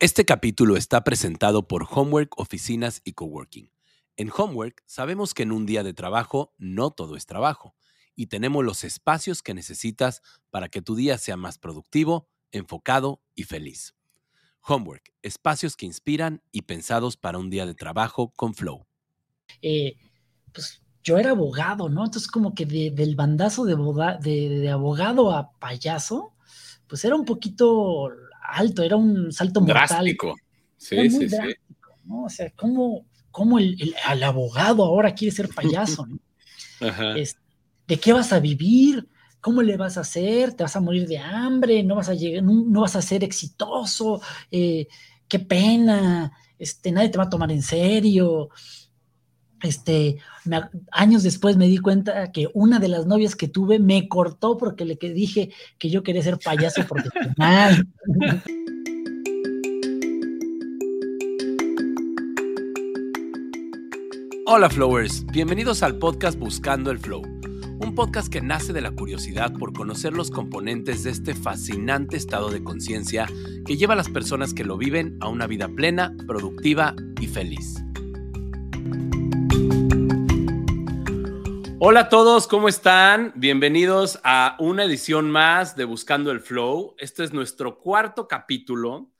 Este capítulo está presentado por Homework Oficinas y Coworking. En Homework sabemos que en un día de trabajo no todo es trabajo y tenemos los espacios que necesitas para que tu día sea más productivo, enfocado y feliz. Homework, espacios que inspiran y pensados para un día de trabajo con flow. Eh, pues yo era abogado, ¿no? Entonces como que del bandazo de, de abogado a payaso, pues era un poquito alto, era un salto mortal. Drástico. Sí, sí, sí. ¿no? O sea, ¿cómo, cómo el, abogado ahora quiere ser payaso? ¿no? ¿De qué vas a vivir? ¿Cómo le vas a hacer? ¿Te vas a morir de hambre? ¿No vas a, llegar, no, vas a ser exitoso? Eh, ¿Qué pena? Este, nadie te va a tomar en serio. Este, años después me di cuenta que una de las novias que tuve me cortó porque le dije que yo quería ser payaso profesional. Hola Flowers, bienvenidos al podcast Buscando el Flow, un podcast que nace de la curiosidad por conocer los componentes de este fascinante estado de conciencia que lleva a las personas que lo viven a una vida plena, productiva y feliz. Hola a todos, ¿cómo están? Bienvenidos a una edición más de Buscando el Flow. Este es nuestro cuarto capítulo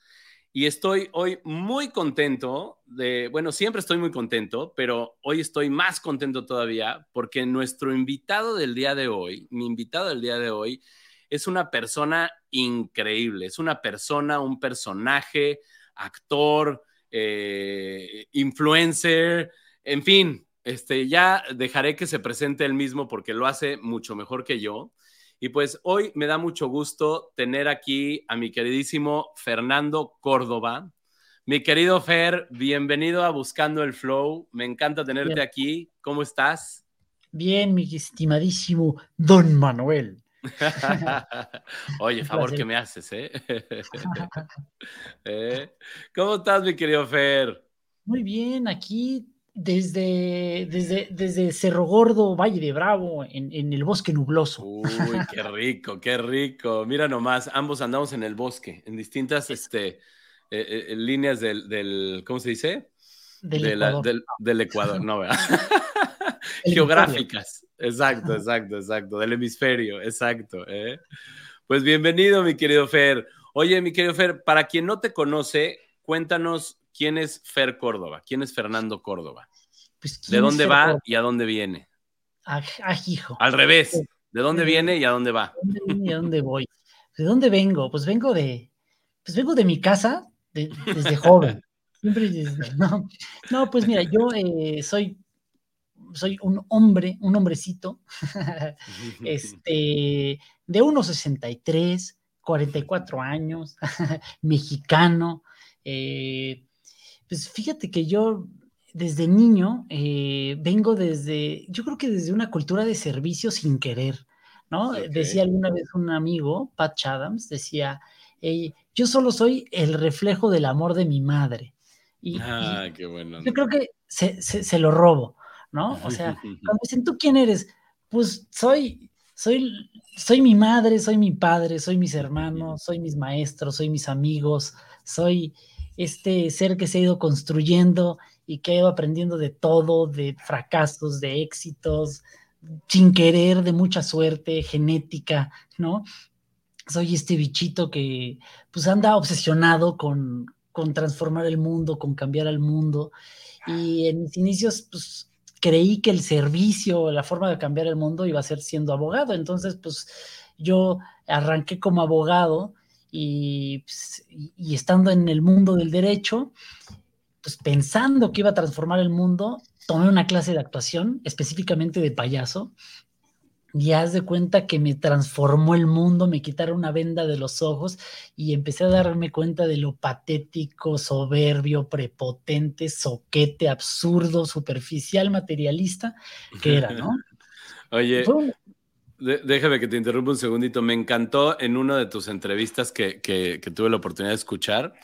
y estoy hoy muy contento de, bueno, siempre estoy muy contento, pero hoy estoy más contento todavía porque nuestro invitado del día de hoy, mi invitado del día de hoy, es una persona increíble, es una persona, un personaje, actor, eh, influencer, en fin, este, ya dejaré que se presente él mismo porque lo hace mucho mejor que yo. Y pues hoy me da mucho gusto tener aquí a mi queridísimo Fernando Córdoba. Mi querido Fer, bienvenido a Buscando el Flow. Me encanta tenerte aquí. ¿Cómo estás? Bien, mi estimadísimo Don Manuel. Oye, favor que me haces, ¿eh? ¿eh? ¿Cómo estás, mi querido Fer? Muy bien, aquí desde, desde, desde Cerro Gordo, Valle de Bravo, en, el bosque nubloso. Uy, qué rico, qué rico. Mira nomás, ambos andamos en el bosque, en distintas este, eh, eh, líneas del, ¿cómo se dice? Del Ecuador. del, Ecuador, no, ¿verdad? Geográficas. Exacto, exacto, exacto. Del hemisferio, exacto. ¿eh? Pues bienvenido, mi querido Fer. Oye, mi querido Fer, para quien no te conoce, cuéntanos ¿quién es Fer Córdoba? ¿Quién es Fernando Córdoba? Pues, ¿De dónde va y a dónde viene? Hijo. Al revés, ¿de dónde viene y a dónde va? ¿De dónde viene y a dónde voy? ¿De dónde vengo? Pues vengo de, pues vengo de mi casa desde joven. Siempre, no, no, pues mira, yo eh, soy, soy un hombre, un hombrecito, este, de unos 63, 44 años, mexicano, eh, pues fíjate que yo desde niño eh, vengo desde, yo creo que desde una cultura de servicio sin querer, ¿no? Decía alguna vez un amigo, Pat Chadams, decía, yo solo soy el reflejo del amor de mi madre. Y, ah, qué bueno. Yo creo que se, lo robo, ¿no? O sea, cuando dicen, ¿tú quién eres? Pues soy, soy, soy mi madre, soy mi padre, soy mis hermanos, soy mis maestros, soy mis amigos, soy este ser que se ha ido construyendo y que ha ido aprendiendo de todo, de fracasos, de éxitos, sin querer, de mucha suerte, genética, ¿no? Soy este bichito que pues anda obsesionado con, con transformar el mundo, con cambiar al mundo. Y en mis inicios, pues creí que el servicio, la forma de cambiar el mundo iba a ser siendo abogado. Entonces, pues yo arranqué como abogado pues, y, estando en el mundo del derecho, pues pensando que iba a transformar el mundo, tomé una clase de actuación, específicamente de payaso, y haz de cuenta que me transformó el mundo, me quitaron una venda de los ojos y empecé a darme cuenta de lo patético, soberbio, prepotente, soquete, absurdo, superficial, materialista que era, ¿no? Oye, déjame que te interrumpa un segundito. Me encantó en una de tus entrevistas que, que, tuve la oportunidad de escuchar,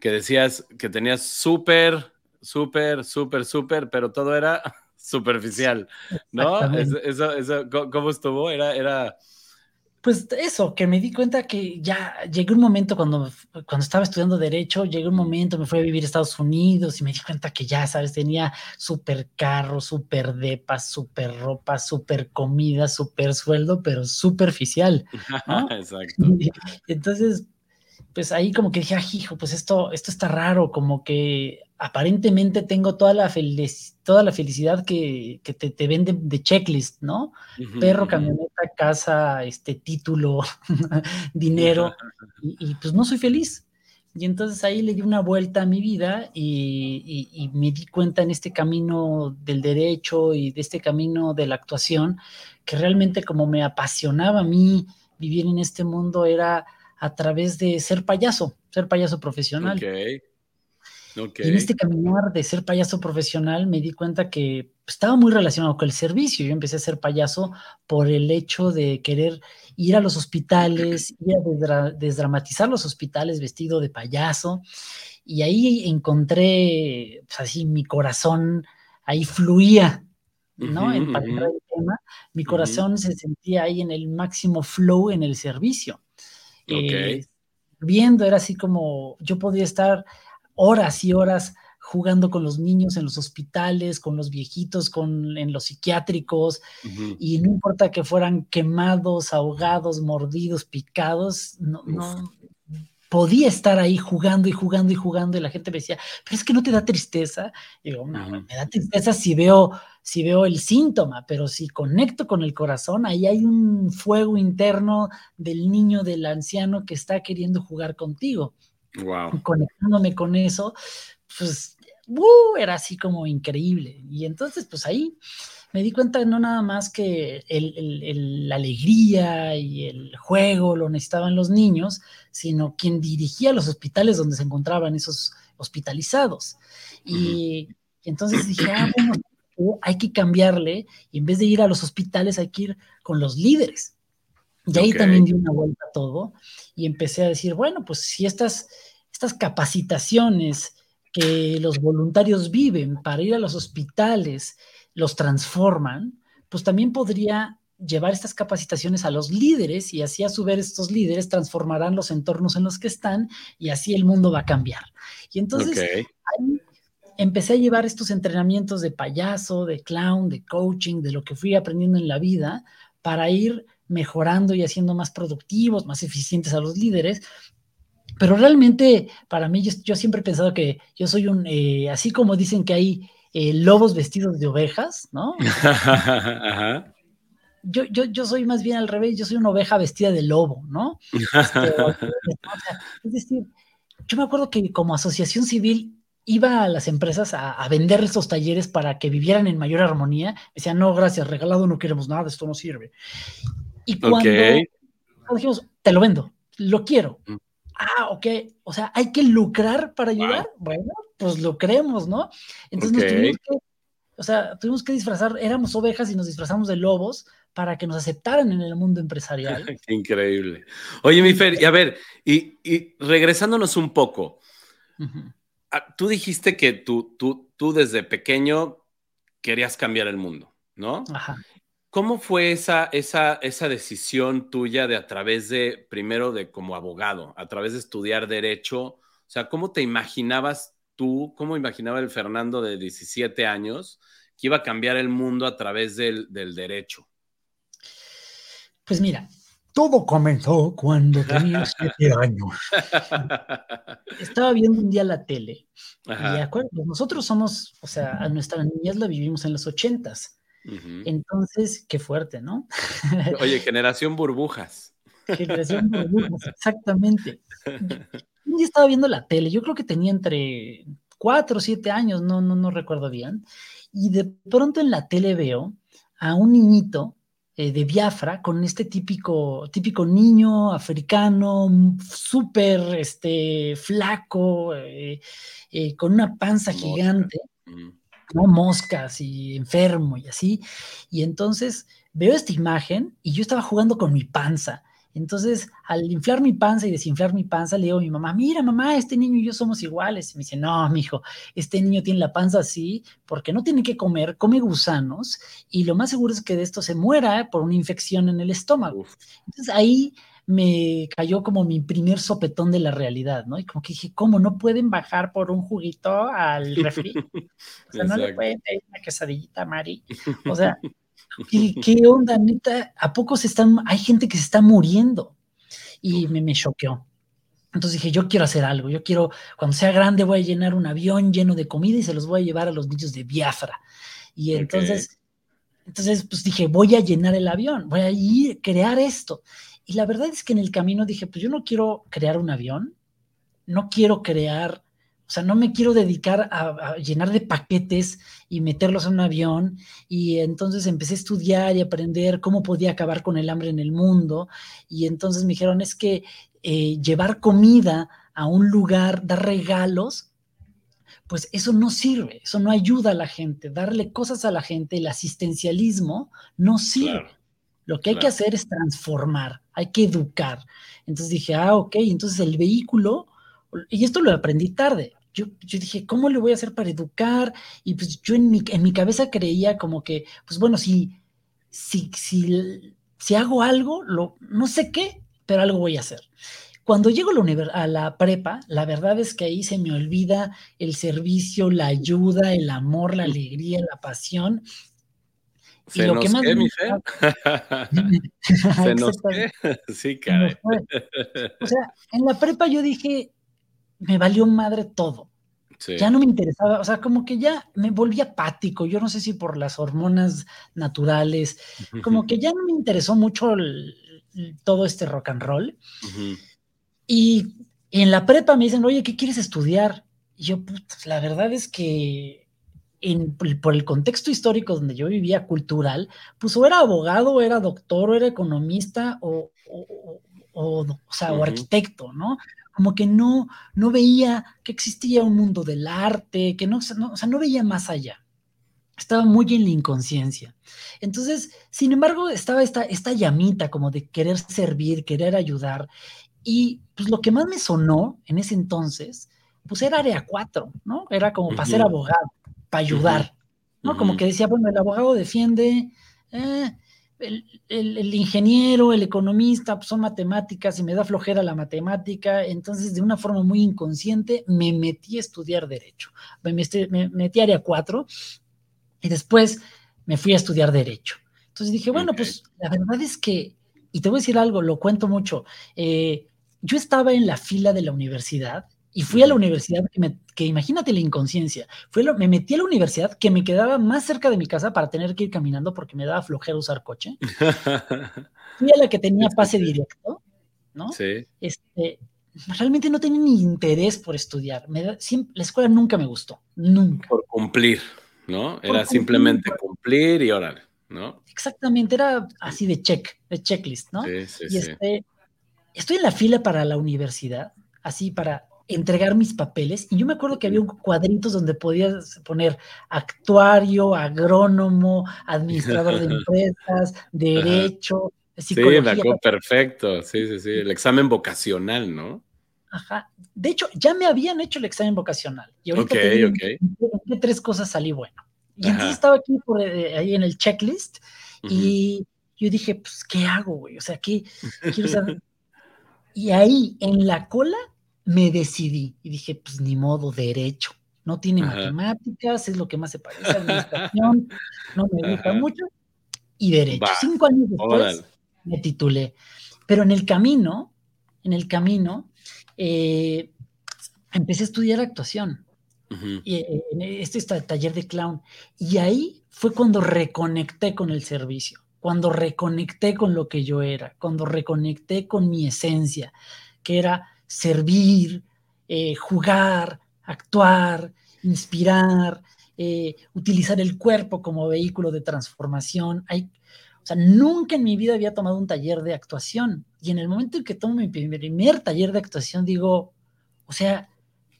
que decías que tenías súper, súper, súper, súper, pero todo era superficial, ¿no? Eso, eso, ¿Cómo estuvo? Era, era, Pues eso, que me di cuenta que ya llegué un momento cuando, cuando estaba estudiando Derecho, llegué un momento, me fui a vivir a Estados Unidos y me di cuenta que ya, ¿sabes? Tenía súper carro, súper depa, súper ropa, súper comida, súper sueldo, pero superficial. ¿no? Exacto. entonces, pues ahí como que dije, ah, hijo, pues esto, esto está raro, como que aparentemente tengo toda la, toda la felicidad que, te, te, venden de checklist, ¿no? Perro, camioneta, casa, este título, dinero, y, pues no soy feliz. Y entonces ahí le di una vuelta a mi vida y, y, me di cuenta en este camino del derecho y de este camino de la actuación, que realmente como me apasionaba a mí vivir en este mundo era a través de ser payaso, ser payaso profesional. Okay. Y en este caminar de ser payaso profesional me di cuenta que estaba muy relacionado con el servicio. Yo empecé a ser payaso por el hecho de querer ir a los hospitales, ir a desdramatizar los hospitales vestido de payaso. Y ahí encontré, pues así, mi corazón, ahí fluía, ¿no? en el tema, mi corazón se sentía ahí en el máximo flow en el servicio. Eh, viendo, era así como yo podía estar horas y horas jugando con los niños en los hospitales, con los viejitos, con, en los psiquiátricos, y no importa que fueran quemados, ahogados, mordidos, picados, no, no, podía estar ahí jugando y jugando y jugando, y la gente me decía, pero es que no te da tristeza. Y digo, no, me da tristeza si veo, si veo el síntoma, pero si conecto con el corazón, ahí hay un fuego interno del niño, del anciano que está queriendo jugar contigo. Conectándome con eso, pues uh, era así como increíble. Y entonces, pues ahí me di cuenta no nada más que la alegría y el juego lo necesitaban los niños, sino quien dirigía los hospitales donde se encontraban esos hospitalizados. Y, entonces dije, ah, bueno, hay que cambiarle y en vez de ir a los hospitales hay que ir con los líderes. Y ahí también di una vuelta a todo y empecé a decir, bueno, pues si estas, estas capacitaciones que los voluntarios viven para ir a los hospitales los transforman, pues también podría llevar estas capacitaciones a los líderes y así a su vez estos líderes transformarán los entornos en los que están y así el mundo va a cambiar. Y entonces ahí empecé a llevar estos entrenamientos de payaso, de clown, de coaching, de lo que fui aprendiendo en la vida para ir mejorando y haciendo más productivos, más eficientes a los líderes. Pero realmente, para mí, yo, siempre he pensado que yo soy un, eh, así como dicen que hay eh, lobos vestidos de ovejas, ¿no? Yo, yo, yo, soy más bien al revés, yo soy una oveja vestida de lobo, ¿no? Este, es decir, yo me acuerdo que como asociación civil iba a las empresas a, a, vender estos talleres para que vivieran en mayor armonía. Decían, no, gracias, regalado no queremos nada, esto no sirve. Y cuando, dijimos, te lo vendo, lo quiero. Mm. Ah, ok, o sea, hay que lucrar para ayudar. Bueno, pues lo creemos, ¿no? Entonces nos tuvimos que, o sea, tuvimos que disfrazar, éramos ovejas y nos disfrazamos de lobos para que nos aceptaran en el mundo empresarial. increíble. Oye, mi Fer, y a ver, y, y regresándonos un poco, ah, tú dijiste que tú, tú, tú desde pequeño querías cambiar el mundo, ¿no? Ajá. ¿Cómo fue esa, esa, esa decisión tuya de a través de, primero de como abogado, a través de estudiar derecho? O sea, ¿cómo te imaginabas tú, cómo imaginaba el Fernando de 17 años que iba a cambiar el mundo a través del, del derecho? Pues mira, todo comenzó cuando tenía siete años. Estaba viendo un día la tele. Y acuerdo, nosotros somos, o sea, a nuestra niñez la vivimos en los ochentas. Entonces, qué fuerte, ¿no? Oye, generación burbujas. Generación burbujas, exactamente. Un día estaba viendo la tele, yo creo que tenía entre cuatro o siete años, no, no, no recuerdo bien, y de pronto en la tele veo a un niñito eh, de Biafra con este típico, típico niño africano, súper este, flaco, eh, eh, con una panza gigante. ¿no? Moscas y enfermo y así. Y entonces veo esta imagen y yo estaba jugando con mi panza Entonces, al inflar mi panza y desinflar mi panza, le digo a mi mamá, mira mamá, este niño y yo somos iguales. Y me dice, no, mijo, este niño tiene la panza así porque no tiene que comer, come gusanos y lo más seguro es que de esto se muera por una infección en el estómago. Entonces ahí me cayó como mi primer sopetón de la realidad, ¿no? Y como que dije, ¿cómo no pueden bajar por un juguito al refri? O sea, no le pueden pedir una quesadillita, Mari. O sea, ¿qué, onda, neta? ¿A poco se están, hay gente que se está muriendo? Y me, me choqueó. Entonces dije, yo quiero hacer algo, yo quiero, cuando sea grande voy a llenar un avión lleno de comida y se los voy a llevar a los niños de Biafra. Y entonces, entonces pues dije, voy a llenar el avión, voy a ir, crear esto. Y la verdad es que en el camino dije, pues yo no quiero crear un avión, no quiero crear, o sea, no me quiero dedicar a, llenar de paquetes y meterlos en un avión. Y entonces empecé a estudiar y aprender cómo podía acabar con el hambre en el mundo. Y entonces me dijeron, es que eh, llevar comida a un lugar, dar regalos, pues eso no sirve, eso no ayuda a la gente. Darle cosas a la gente, el asistencialismo, no sirve. Lo que hay que hacer es transformar, hay que educar. Entonces dije, ah, ok, entonces el vehículo, y esto lo aprendí tarde. Yo, yo dije, ¿cómo le voy a hacer para educar? Y pues yo en mi, en mi cabeza creía como que, pues bueno, si, si, si, si hago algo, lo, no sé qué, pero algo voy a hacer. Cuando llego a la, a la, prepa, la verdad es que ahí se me olvida el servicio, la ayuda, el amor, la alegría, la pasión, se lo nos que más qué, mi fe. Se nos qué. Sí, caray. O sea, en la prepa yo dije, me valió madre todo. Ya no me interesaba, o sea, como que ya me volví apático, yo no sé si por las hormonas naturales, como que ya no me interesó mucho todo este rock and roll. y, en la prepa me dicen, oye, ¿qué quieres estudiar? Y yo, pues, la verdad es que por el contexto histórico donde yo vivía, cultural, pues o era abogado, o era doctor, o era economista, o, o, sea, o arquitecto, ¿no? Como que no, no veía que existía un mundo del arte, que no, o sea, no veía más allá. Estaba muy en la inconsciencia. Entonces, sin embargo, estaba esta, esta llamita como de querer servir, querer ayudar. Y pues lo que más me sonó en ese entonces, pues era área 4, ¿no? Era como para ser abogado para ayudar, ¿no? Como que decía, bueno, el abogado defiende, eh, el, ingeniero, el economista, pues son matemáticas y me da flojera la matemática, entonces de una forma muy inconsciente me metí a estudiar derecho, me, metí a área 4 y después me fui a estudiar derecho. Entonces dije, bueno, pues la verdad es que, y te voy a decir algo, lo cuento mucho, eh, yo estaba en la fila de la universidad y fui a la universidad que, imagínate la inconsciencia, fue me metí a la universidad que me quedaba más cerca de mi casa para tener que ir caminando porque me daba flojera usar coche. fui a la que tenía pase directo, ¿no? Sí. Este, realmente no tenía ni interés por estudiar. Me la escuela nunca me gustó, nunca. Por cumplir, ¿no? era simplemente cumplir y orar, ¿no? Exactamente, era así de check, de checklist, ¿no? Sí, sí, y este, estoy en la fila para la universidad, así para entregar mis papeles y yo me acuerdo que había cuadritos donde podías poner actuario, agrónomo, administrador de empresas, derecho, psicología. Sí, perfecto, sí, sí, sí, el examen vocacional, ¿no? Ajá. De hecho, ya me habían hecho el examen vocacional. Y ahorita te tres cosas salí bueno. Y entonces estaba aquí por, eh, ahí en el checklist y yo dije, pues, ¿qué hago, güey? O sea, ¿qué quiero saber? y ahí, en la cola, me decidí y dije, pues ni modo, derecho. No tiene matemáticas, es lo que más se parece a administración, no me gusta mucho. Y derecho. Cinco años después me titulé. Pero en el camino, en el camino, eh, empecé a estudiar actuación. y, eh, en este, este taller de clown. Y ahí fue cuando reconecté con el servicio, cuando reconecté con lo que yo era, cuando reconecté con mi esencia, que era servir, eh, jugar, actuar, inspirar, eh, utilizar el cuerpo como vehículo de transformación. Hay, o sea, nunca en mi vida había tomado un taller de actuación. Y en el momento en que tomo mi primer taller de actuación, digo, o sea,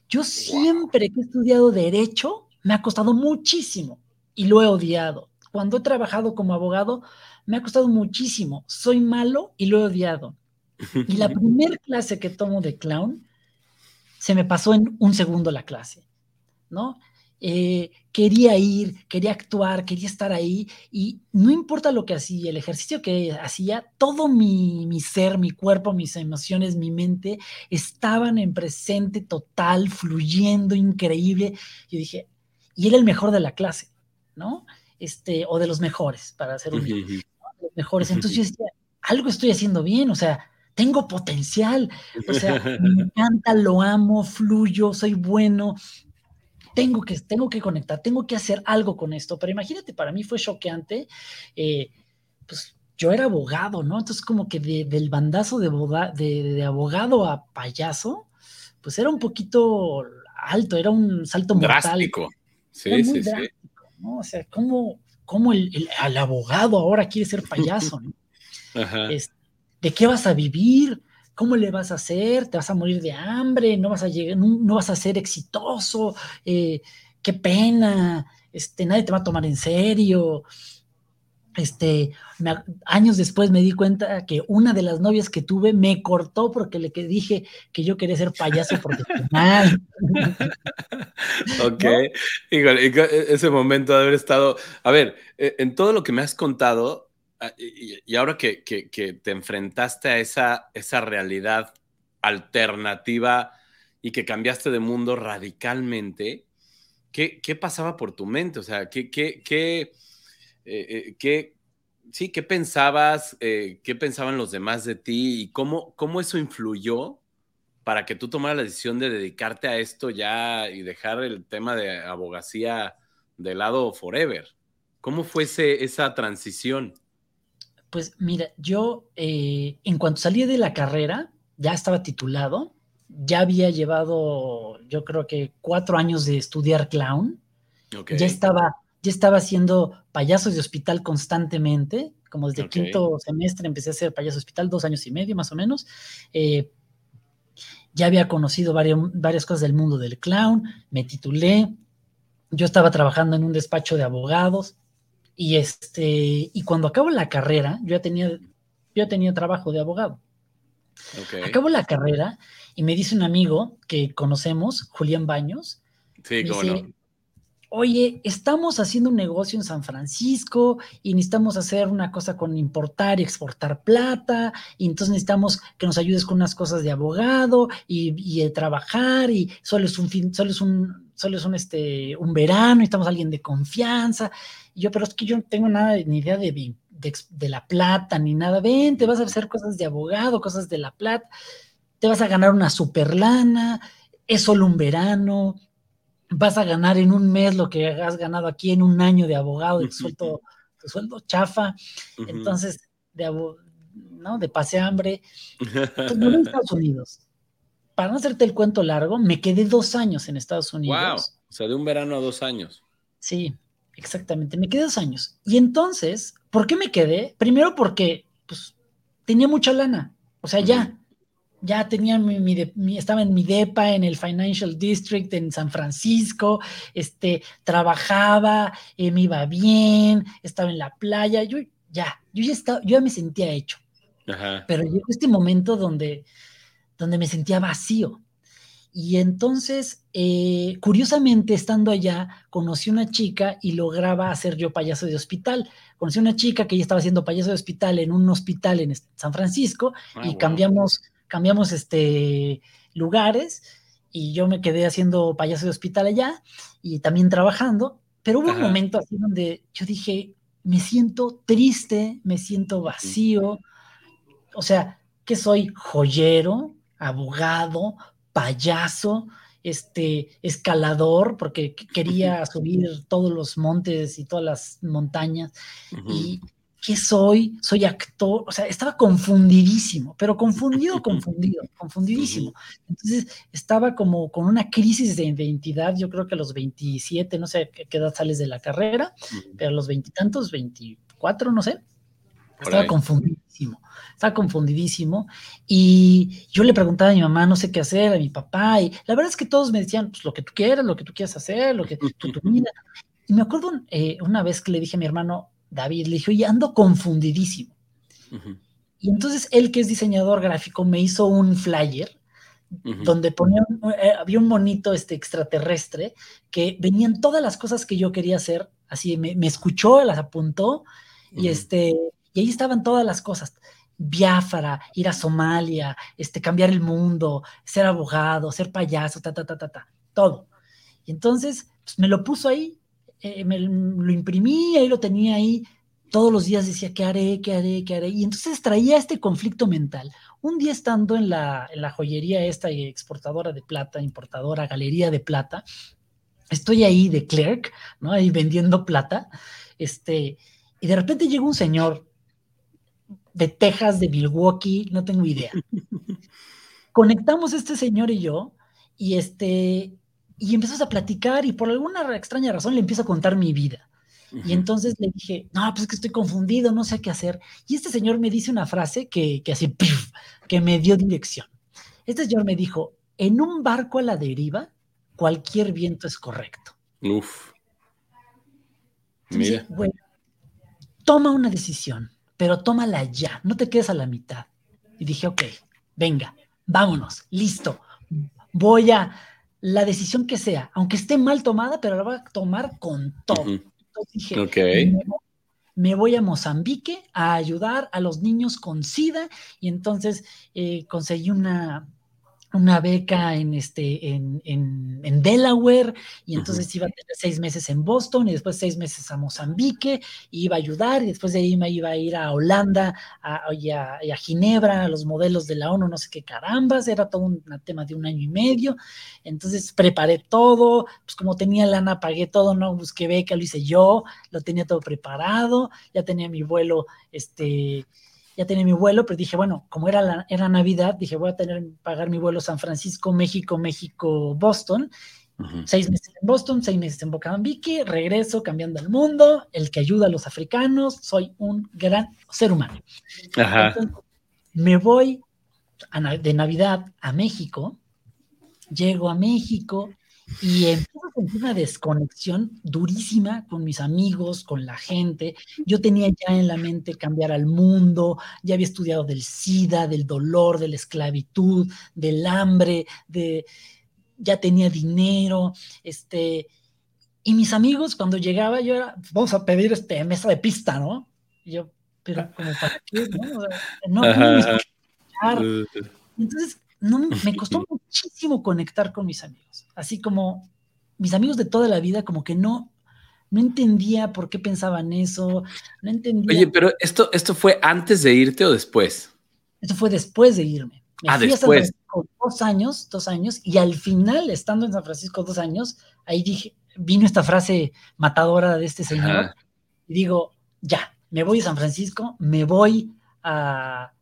yo siempre que he estudiado derecho, me ha costado muchísimo y lo he odiado. Cuando he trabajado como abogado, me ha costado muchísimo. Soy malo y lo he odiado Y la primera clase que tomo de clown, se me pasó en un segundo la clase, ¿no? Eh, quería ir, quería actuar, quería estar ahí y no importa lo que hacía, el ejercicio que hacía, todo mi, mi, ser, mi cuerpo, mis emociones, mi mente estaban en presente total, fluyendo, increíble. Yo dije, y era el mejor de la clase, ¿no? Este, o de los mejores, para hacer un... Los mejores. Entonces yo decía, algo estoy haciendo bien, o sea, tengo potencial, o sea, me encanta, lo amo, fluyo, soy bueno, tengo que, tengo que conectar, tengo que hacer algo con esto. Pero imagínate, para mí fue choqueante, eh, pues yo era abogado, ¿no? Entonces como que del bandazo de, de, abogado a payaso, pues era un poquito alto, era un salto mortal. Drástico. Sí, sí, sí. ¿no? O sea, ¿cómo, cómo el, abogado ahora quiere ser payaso? ¿no? Ajá. ¿De qué vas a vivir? ¿Cómo le vas a hacer? ¿Te vas a morir de hambre? ¿No vas a, llegar, no, vas a ser exitoso? Eh, ¡Qué pena! Este, nadie te va a tomar en serio. Este, años después me di cuenta que una de las novias que tuve me cortó porque le dije que yo quería ser payaso profesional. ok, e, ese momento de haber estado, a ver, e, en todo lo que me has contado, y, ahora que, te enfrentaste a esa, realidad alternativa y que cambiaste de mundo radicalmente, ¿qué, pasaba por tu mente? O sea, ¿qué, qué, eh, eh, sí, qué pensabas, eh, qué pensaban los demás de ti y cómo, cómo eso influyó para que tú tomaras la decisión de dedicarte a esto ya y dejar el tema de abogacía de lado forever? ¿Cómo fue esa transición? Pues mira, yo eh, en cuanto salí de la carrera, ya estaba titulado, ya había llevado, yo creo que cuatro años de estudiar clown. Ya estaba, ya estaba haciendo payasos de hospital constantemente, como desde quinto semestre empecé a hacer payaso de hospital, dos años y medio más o menos. Eh, ya había conocido varias cosas del mundo del clown, me titulé, yo estaba trabajando en un despacho de abogados, y, este, y cuando acabo la carrera, yo ya tenía, yo tenía trabajo de abogado. Acabo la carrera y me dice un amigo que conocemos, Julián Baños. Sí, cómo no. Oye, estamos haciendo un negocio en San Francisco y necesitamos hacer una cosa con importar y exportar plata, y entonces necesitamos que nos ayudes con unas cosas de abogado y, y de trabajar, y solo es un fin, solo es un, solo es un, este, un verano, necesitamos a alguien de confianza. Y yo, pero es que yo no tengo nada, ni idea de, de, la plata, ni nada. Ven, te vas a hacer cosas de abogado, cosas de la plata, te vas a ganar una super lana, es solo un verano, vas a ganar en un mes lo que has ganado aquí en un año de abogado, de sueldo, sueldo chafa. Entonces, de, ¿no? de pase hambre. Entonces, en Estados Unidos. Para no hacerte el cuento largo, me quedé dos años en Estados Unidos. Wow. O sea, de un verano a dos años. Sí, Exactamente, me quedé dos años. Y entonces, ¿por qué me quedé? Primero porque, pues, tenía mucha lana. O sea, ya, ya tenía mi, estaba en mi depa, en el Financial District, en San Francisco, este, trabajaba, eh, me iba bien, estaba en la playa, yo ya, yo ya estaba, yo ya me sentía hecho. Pero llegó este momento donde, donde me sentía vacío. Y entonces, eh, curiosamente, estando allá, conocí una chica y lograba hacer yo payaso de hospital. Conocí una chica que ya estaba haciendo payaso de hospital en un hospital en San Francisco ah, y cambiamos, cambiamos este, lugares y yo me quedé haciendo payaso de hospital allá y también trabajando. Pero hubo un momento así donde yo dije, me siento triste, me siento vacío. O sea, que soy joyero, abogado, payaso, este escalador, porque quería subir todos los montes y todas las montañas. Y ¿qué soy? Soy actor, o sea, estaba confundidísimo, pero confundido, confundido, confundidísimo. Entonces estaba como con una crisis de identidad, yo creo que a los 27, no sé qué edad sales de la carrera, pero a los veintitantos, 24, no sé, estaba confundidísimo estaba confundidísimo. Y yo le preguntaba a mi mamá, no sé qué hacer, a mi papá, y la verdad es que todos me decían, pues lo que tú quieras, lo que tú quieras hacer, lo que tú, tu vida. Y me acuerdo eh, una vez que le dije a mi hermano David, le dije, oye, ando confundidísimo. Y entonces él, que es diseñador gráfico, me hizo un flyer donde ponía, eh, había un monito este, extraterrestre que venían todas las cosas que yo quería hacer, así me, escuchó, las apuntó, y, este, y ahí estaban todas las cosas. Biafra, ir a Somalia, este, cambiar el mundo, ser abogado, ser payaso, ta, ta, ta, ta, ta, todo. Y entonces pues, me lo puso ahí, eh, me lo imprimí, ahí lo tenía ahí, todos los días decía, ¿qué haré? ¿Qué haré? ¿Qué haré? Y entonces traía este conflicto mental. Un día estando en la, en la joyería esta exportadora de plata, importadora, galería de plata, estoy ahí de clerk, ¿no? Ahí vendiendo plata, este, y de repente llega un señor de Texas, de Milwaukee, no tengo idea. Conectamos este señor y yo, y este, y empezamos a platicar, y por alguna extraña razón le empiezo a contar mi vida. Y entonces le dije, no, pues es que estoy confundido, no sé qué hacer. Y este señor me dice una frase que, que así, que me dio dirección. Este señor me dijo, en un barco a la deriva, cualquier viento es correcto. Uf. Mira. Bueno, toma una decisión, pero tómala ya, no te quedes a la mitad. Y dije, ok, venga, vámonos, listo. Voy a la decisión que sea, aunque esté mal tomada, pero la voy a tomar con todo. Entonces dije, me, voy a Mozambique a ayudar a los niños con SIDA y entonces eh, conseguí una, una beca en, este, en, en, Delaware y entonces iba a tener seis meses en Boston y después seis meses a Mozambique y iba a ayudar y después de ahí me iba a ir a Holanda a, y, a, Ginebra, a los modelos de la ONU, no sé qué carambas, era todo un tema de un año y medio. Entonces preparé todo, pues como tenía lana, pagué todo, no busqué beca, lo hice yo, lo tenía todo preparado, ya tenía mi vuelo, este ya tenía mi vuelo, pero dije, bueno, como era, la, era Navidad, dije, voy a tener que pagar mi vuelo San Francisco, México, México, Boston. Seis meses en Boston, seis meses en Mozambique, regreso cambiando el mundo, el que ayuda a los africanos, soy un gran ser humano. me voy de Navidad a México, llego a México, y empiezo a sentir una desconexión durísima con mis amigos, con la gente. Yo tenía ya en la mente cambiar al mundo, ya había estudiado del SIDA, del dolor, de la esclavitud, del hambre, de ya tenía dinero, este, y mis amigos cuando llegaba yo era, vamos a pedir este mesa de pista, ¿no? yo, pero como para qué, ¿no? no, Entonces, no, me costó muchísimo conectar con mis amigos. Así como mis amigos de toda la vida, como que no, no entendía por qué pensaban eso, no entendía. Oye, pero esto, esto fue antes de irte o después? Esto fue después de irme. Me ah, después. dos años, dos años, y al final, estando en San Francisco dos años, ahí dije, vino esta frase matadora de este señor, y digo, ya, me voy a San Francisco, me voy a,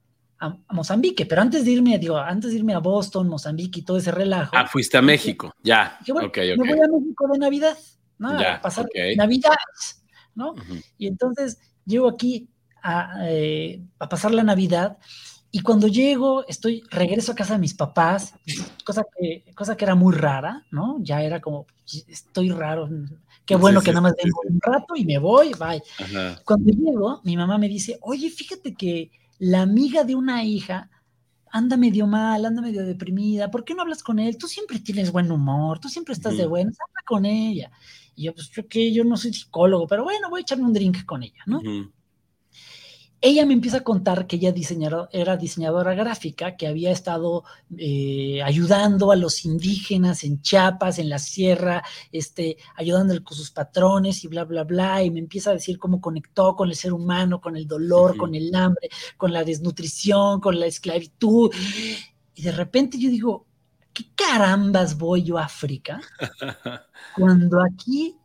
a, Mozambique, pero antes de irme, digo, antes de irme a Boston, Mozambique y todo ese relajo. Ah, fuiste a México, ya. Me voy a México de Navidad, ¿no? a pasar Navidad, ¿no? Y entonces llego aquí eh, a, pasar la Navidad y cuando llego, estoy, regreso a casa de mis papás, cosa que, cosa que era muy rara, ¿no? Ya era como, estoy raro, qué bueno que nada más vengo un rato y me voy, bye. Cuando llego, mi mamá me dice, oye, fíjate que la amiga de una hija anda medio mal, anda medio deprimida, ¿por qué no hablas con él? Tú siempre tienes buen humor, tú siempre estás de buenas, habla con ella. Y yo, pues yo que yo no soy psicólogo, pero bueno, voy a echarme un drink con ella, ¿no? Ella me empieza a contar que ella era diseñadora gráfica, que había estado eh, ayudando a los indígenas en Chiapas, en la sierra, este, ayudando con sus patrones y bla, bla, bla, y me empieza a decir cómo conectó con el ser humano, con el dolor, con el hambre, con la desnutrición, con la esclavitud. Y de repente yo digo, ¿qué carambas voy yo a África? Cuando aquí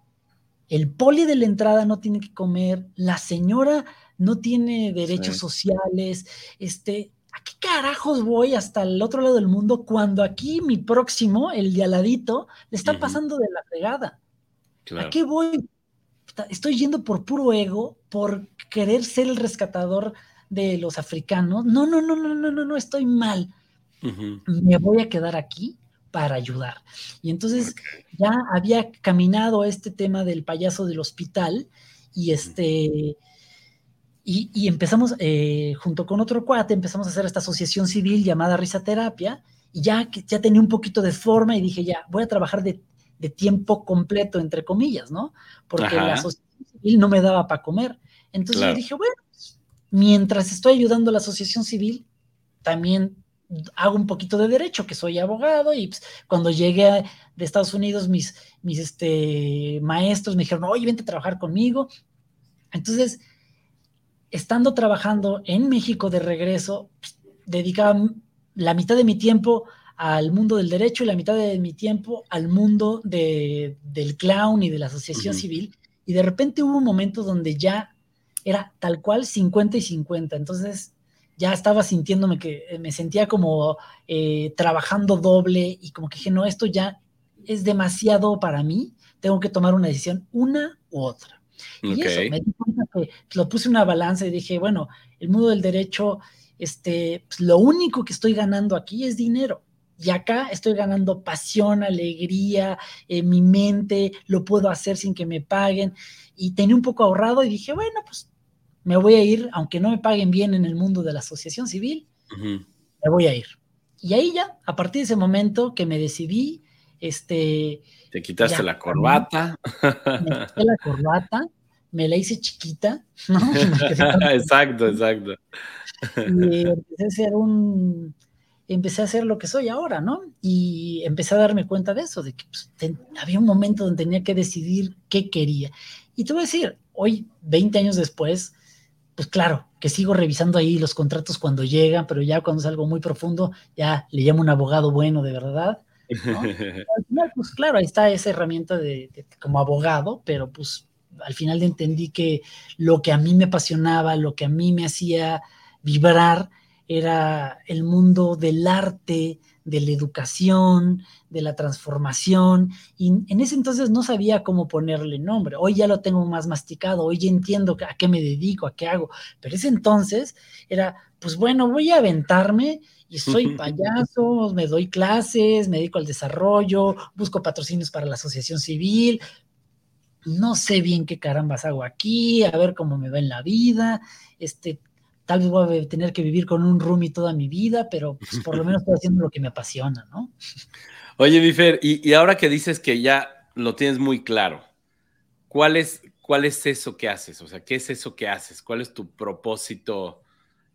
el poli de la entrada no tiene que comer, la señora no tiene derechos sociales, este, ¿a qué carajos voy hasta el otro lado del mundo cuando aquí mi próximo, el de aladito, le está pasando de la regada? ¿A qué voy? Estoy yendo por puro ego, por querer ser el rescatador de los africanos. No, no, no, no, no, no, no, estoy mal. Me voy a quedar aquí para ayudar. Y entonces ya había caminado este tema del payaso del hospital y este Y, empezamos, eh, junto con otro cuate, empezamos a hacer esta asociación civil llamada Risaterapia, y ya, ya tenía un poquito de forma y dije, ya, voy a trabajar de, tiempo completo, entre comillas, ¿no? Porque la asociación civil no me daba para comer. Entonces yo dije, bueno, mientras estoy ayudando a la asociación civil, también hago un poquito de derecho, que soy abogado, y pues, cuando llegué de Estados Unidos, mis, mis este, maestros me dijeron, oye, vente a trabajar conmigo. Entonces, estando trabajando en México de regreso, pues, dedicaba la mitad de mi tiempo al mundo del derecho y la mitad de mi tiempo al mundo del clown y de la asociación civil. Y de repente hubo un momento donde ya era tal cual 50 y 50. Entonces ya estaba sintiéndome que eh, me sentía como eh, trabajando doble y como que dije, no, esto ya es demasiado para mí, tengo que tomar una decisión, una u otra. Y eso, me di cuenta que lo puse en una balanza y dije, bueno, el mundo del derecho, este, pues, lo único que estoy ganando aquí es dinero. Y acá estoy ganando pasión, alegría, eh, mi mente, lo puedo hacer sin que me paguen. Y tenía un poco ahorrado y dije, bueno, pues me voy a ir, aunque no me paguen bien en el mundo de la asociación civil, me voy a ir. Y ahí ya, a partir de ese momento que me decidí, este... Te quitaste la corbata. Me quité la corbata, me la hice chiquita, ¿no? exacto, exacto. Y empecé a hacer un... Empecé a hacer lo que soy ahora, ¿no? Y empecé a darme cuenta de eso, de que pues, había un momento donde tenía que decidir qué quería. Y te voy a decir, hoy, 20 años después, pues claro, que sigo revisando ahí los contratos cuando llegan, pero ya cuando es algo muy profundo, ya le llamo un abogado bueno de verdad. al final, pues claro, ahí está esa herramienta de, como abogado, pero pues al final entendí que lo que a mí me apasionaba, lo que a mí me hacía vibrar, era el mundo del arte, de la educación, de la transformación, y en ese entonces no sabía cómo ponerle nombre. Hoy ya lo tengo más masticado, hoy ya entiendo a qué me dedico, a qué hago, pero ese entonces era, pues bueno, voy a aventarme y soy payaso, me doy clases, me dedico al desarrollo, busco patrocinios para la asociación civil, no sé bien qué carambas hago aquí, a ver cómo me va en la vida, este, tal vez voy a tener que vivir con un roomie toda mi vida, pero pues, por lo menos estoy haciendo lo que me apasiona, ¿no? Oye, Bifer, y, y, ahora que dices que ya lo tienes muy claro, ¿cuál es, ¿cuál es eso que haces? O sea, ¿qué es eso que haces? ¿Cuál es tu propósito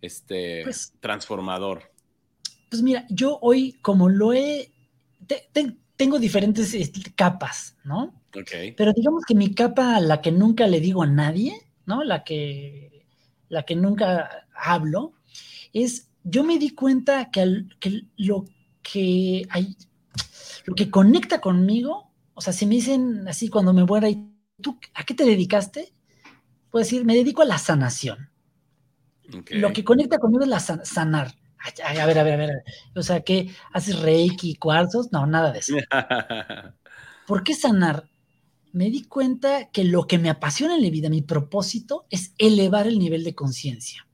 este, pues transformador? Pues mira, yo hoy, como lo he, tengo diferentes este, capas, ¿no? Ok. Pero digamos que mi capa, la que nunca le digo a nadie, ¿no? La que la que nunca hablo, es, yo me di cuenta que, lo que hay, lo que conecta conmigo, o sea, si me dicen así cuando me muera, ¿y tú a qué te dedicaste? Puedo decir, me dedico a la sanación. Lo que conecta conmigo es la sanar. a ver, a ver, a ver. O sea, ¿qué haces reiki, cuarzos? No, nada de eso. ¿Por qué sanar? Me di cuenta que lo que me apasiona en la vida, mi propósito, es elevar el nivel de conciencia.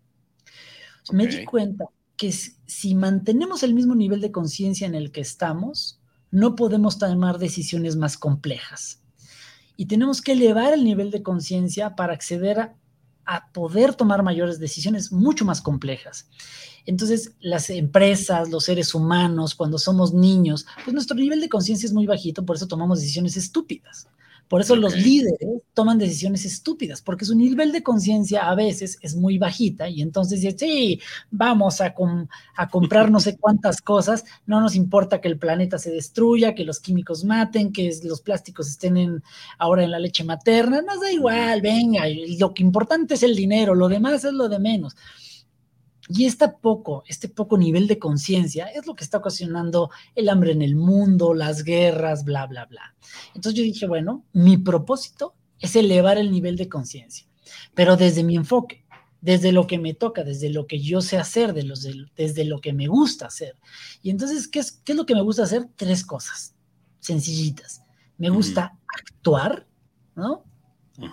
Me di cuenta que si mantenemos el mismo nivel de conciencia en el que estamos, no podemos tomar decisiones más complejas. Y tenemos que elevar el nivel de conciencia para acceder a, a poder tomar mayores decisiones mucho más complejas. Entonces, las empresas, los seres humanos, cuando somos niños, pues nuestro nivel de conciencia es muy bajito, por eso tomamos decisiones estúpidas. Por eso los líderes toman decisiones estúpidas, porque su nivel de conciencia a veces es muy bajita y entonces dicen, sí, vamos a, a comprar no sé cuántas cosas, no nos importa que el planeta se destruya, que los químicos maten, que los plásticos estén ahora en la leche materna, nos da igual, venga, lo que importante es el dinero, lo demás es lo de menos. Y este poco, este poco nivel de conciencia es lo que está ocasionando el hambre en el mundo, las guerras, bla, bla, bla. Entonces yo dije, bueno, mi propósito es elevar el nivel de conciencia, pero desde mi enfoque, desde lo que me toca, desde lo que yo sé hacer, de los, desde lo que me gusta hacer. Y entonces, ¿qué es, ¿qué es lo que me gusta hacer? Tres cosas sencillitas. Me gusta actuar, ¿no?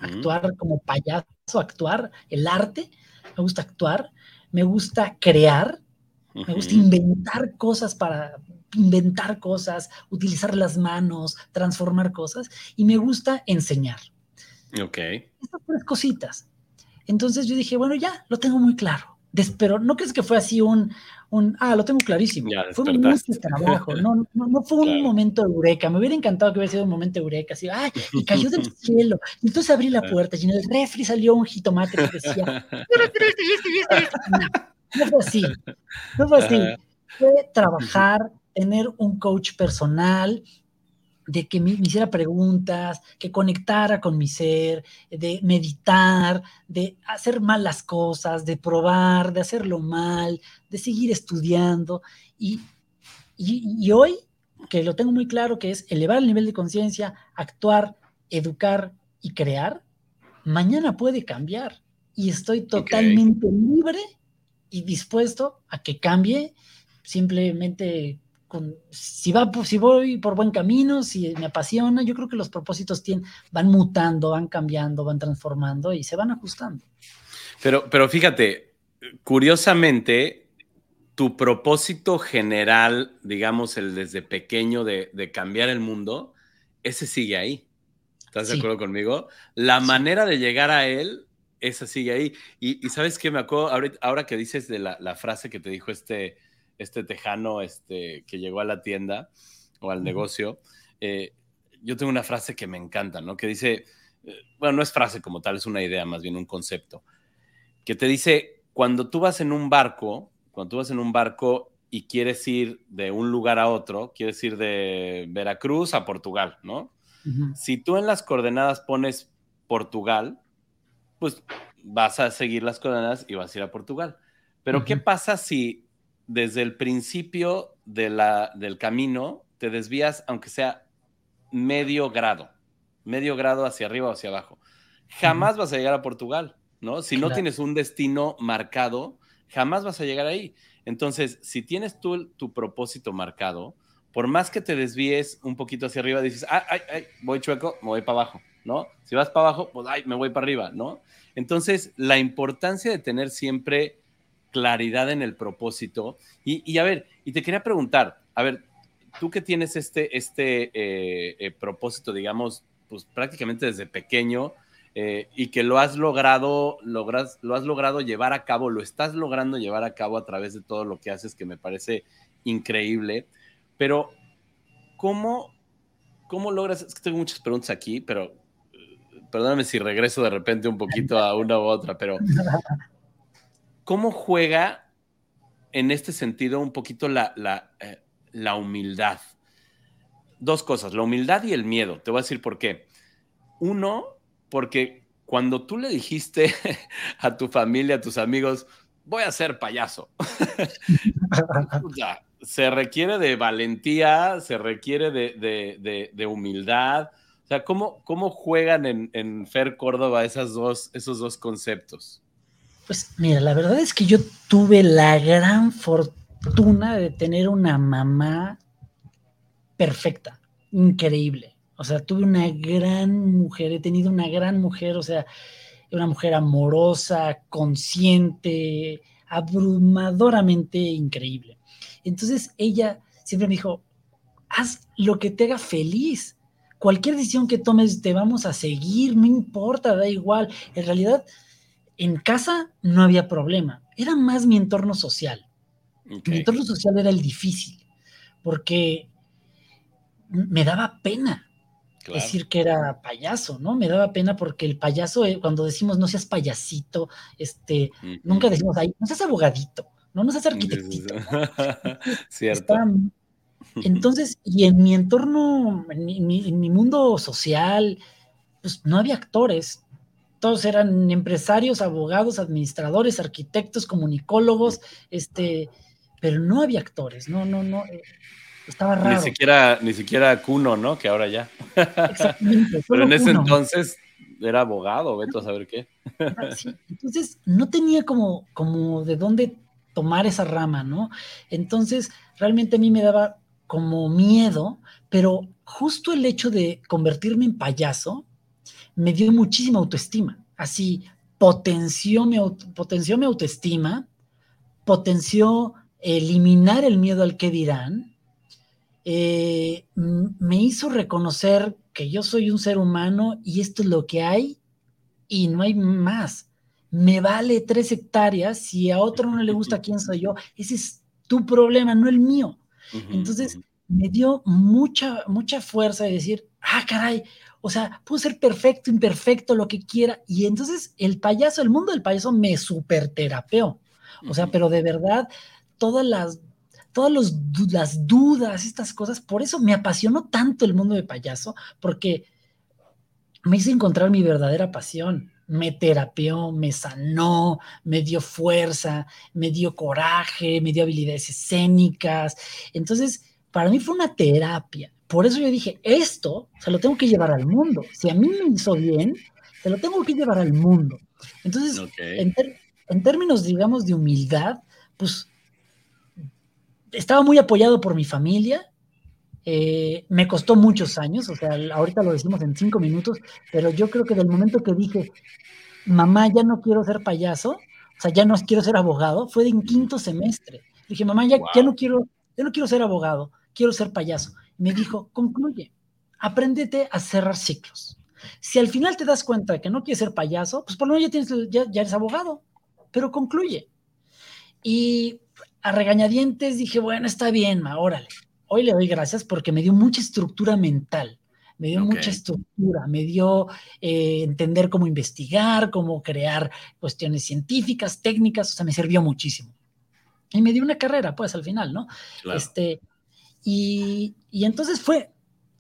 Actuar como payaso, actuar, el arte, me gusta actuar me gusta crear, me gusta inventar cosas para inventar cosas, utilizar las manos, transformar cosas y me gusta enseñar. Ok. Estas tres cositas. Entonces yo dije, bueno, ya, lo tengo muy claro. Pero no crees que fue así un, un ah, lo tengo clarísimo. fue un mucho trabajo, no, no, no fue un momento eureka. Me hubiera encantado que hubiera sido un momento eureka, así, ay, y cayó del cielo. Y entonces abrí la puerta y en el refri salió un jitomate que decía, no, no fue así, no fue así. Fue trabajar, tener un coach personal, de que me, hiciera preguntas, que conectara con mi ser, de meditar, de hacer mal las cosas, de probar, de hacerlo mal, de seguir estudiando. Y, y, hoy, que lo tengo muy claro, que es elevar el nivel de conciencia, actuar, educar y crear, mañana puede cambiar. Y estoy totalmente libre y dispuesto a que cambie simplemente si, va, si voy por buen camino, si me apasiona, yo creo que los propósitos tienen, van mutando, van cambiando, van transformando y se van ajustando. Pero, pero fíjate, curiosamente, tu propósito general, digamos, el desde pequeño de, cambiar el mundo, ese sigue ahí. ¿Estás de acuerdo conmigo? La manera de llegar a él, esa sigue ahí. Y, sabes qué me acuerdo, ahora, que dices de la, la, frase que te dijo este, este tejano este, que llegó a la tienda o al negocio, eh, yo tengo una frase que me encanta, ¿no? Que dice, eh, bueno, no es frase como tal, es una idea, más bien un concepto, que te dice, cuando tú vas en un barco, cuando tú vas en un barco y quieres ir de un lugar a otro, quieres ir de Veracruz a Portugal, ¿no? Si tú en las coordenadas pones Portugal, pues vas a seguir las coordenadas y vas a ir a Portugal. Pero ¿qué pasa si desde el principio de la, del camino te desvías, aunque sea medio grado, medio grado hacia arriba o hacia abajo. Jamás vas a llegar a Portugal, ¿no? Si no tienes un destino marcado, jamás vas a llegar ahí. Entonces, si tienes tú tu propósito marcado, por más que te desvíes un poquito hacia arriba, dices, ay, ay, ay, voy chueco, me voy para abajo, ¿no? Si vas para abajo, pues, ay, me voy para arriba, ¿no? Entonces, la importancia de tener siempre claridad en el propósito. Y, a ver, y te quería preguntar, a ver, tú que tienes este, este eh, eh, propósito, digamos, pues prácticamente desde pequeño eh, y que lo has logrado, logras, lo has logrado llevar a cabo, lo estás logrando llevar a cabo a través de todo lo que haces, que me parece increíble. Pero, ¿cómo, cómo logras? Es que tengo muchas preguntas aquí, pero perdóname si regreso de repente un poquito a una u otra, pero ¿Cómo juega en este sentido un poquito la, eh, la, humildad? Dos cosas, la humildad y el miedo. Te voy a decir por qué. Uno, porque cuando tú le dijiste a tu familia, a tus amigos, voy a ser payaso, se requiere de valentía, se requiere de, humildad. O sea, ¿cómo, cómo juegan en, Fer Córdoba dos, esos dos conceptos? Pues mira, la verdad es que yo tuve la gran fortuna de tener una mamá perfecta, increíble. O sea, tuve una gran mujer, he tenido una gran mujer, o sea, una mujer amorosa, consciente, abrumadoramente increíble. Entonces ella siempre me dijo, haz lo que te haga feliz. Cualquier decisión que tomes te vamos a seguir, no importa, da igual. En realidad, en casa no había problema, era más mi entorno social. Mi entorno social era el difícil, porque me daba pena decir que era payaso, ¿no? Me daba pena porque el payaso, eh, cuando decimos no seas payasito, este, nunca decimos ahí, no seas abogadito, no, no seas arquitectito. Cierto. entonces, y en mi entorno, en mi mundo social, pues no había actores, todos eran empresarios, abogados, administradores, arquitectos, comunicólogos, este, pero no había actores, no, no, no, eh, estaba raro. Ni siquiera, ni siquiera Cuno, ¿no? Que ahora ya. Exactamente. pero en ese entonces era abogado, vete a saber qué. Ah, entonces no tenía como, como de dónde tomar esa rama, ¿no? Entonces realmente a mí me daba como miedo, pero justo el hecho de convertirme en payaso, me dio muchísima autoestima. Así, potenció mi, potenció mi autoestima, potenció eliminar el miedo al que dirán, eh, me hizo reconocer que yo soy un ser humano y esto es lo que hay y no hay más. me vale tres hectáreas, si a otro no le gusta quién soy yo, ese es tu problema, no el mío. Entonces, me dio mucha, mucha fuerza de decir, ah, caray, o sea, puedo ser perfecto, imperfecto, lo que quiera. Y entonces el payaso, el mundo del payaso me super terapeó. O sea, pero de verdad, todas las, todas las dudas, estas cosas, por eso me apasionó tanto el mundo de payaso, porque me hizo encontrar mi verdadera pasión. Me terapeó, me sanó, me dio fuerza, me dio coraje, me dio habilidades escénicas. Entonces, para mí fue una terapia. Por eso yo dije, esto se lo tengo que llevar al mundo. Si a mí me hizo bien, se lo tengo que llevar al mundo. Entonces, en, en términos, digamos, de humildad, pues estaba muy apoyado por mi familia, eh, me costó muchos años, o sea, ahorita lo decimos en cinco minutos, pero yo creo que del momento que dije, mamá, ya no quiero ser payaso, o sea, ya no quiero ser abogado, fue en quinto semestre. Dije, mamá, ya, ya no quiero, ya no quiero ser abogado, quiero ser payaso. Me dijo, concluye, apréndete a cerrar ciclos. Si al final te das cuenta que no quieres ser payaso, pues por lo menos ya, tienes, ya, ya eres abogado, pero concluye. Y a regañadientes dije, bueno, está bien, ma, órale hoy le doy gracias porque me dio mucha estructura mental, me dio mucha estructura, me dio eh, entender cómo investigar, cómo crear cuestiones científicas, técnicas, o sea, me sirvió muchísimo. Y me dio una carrera, pues, al final, ¿no? Este, y, y entonces fue,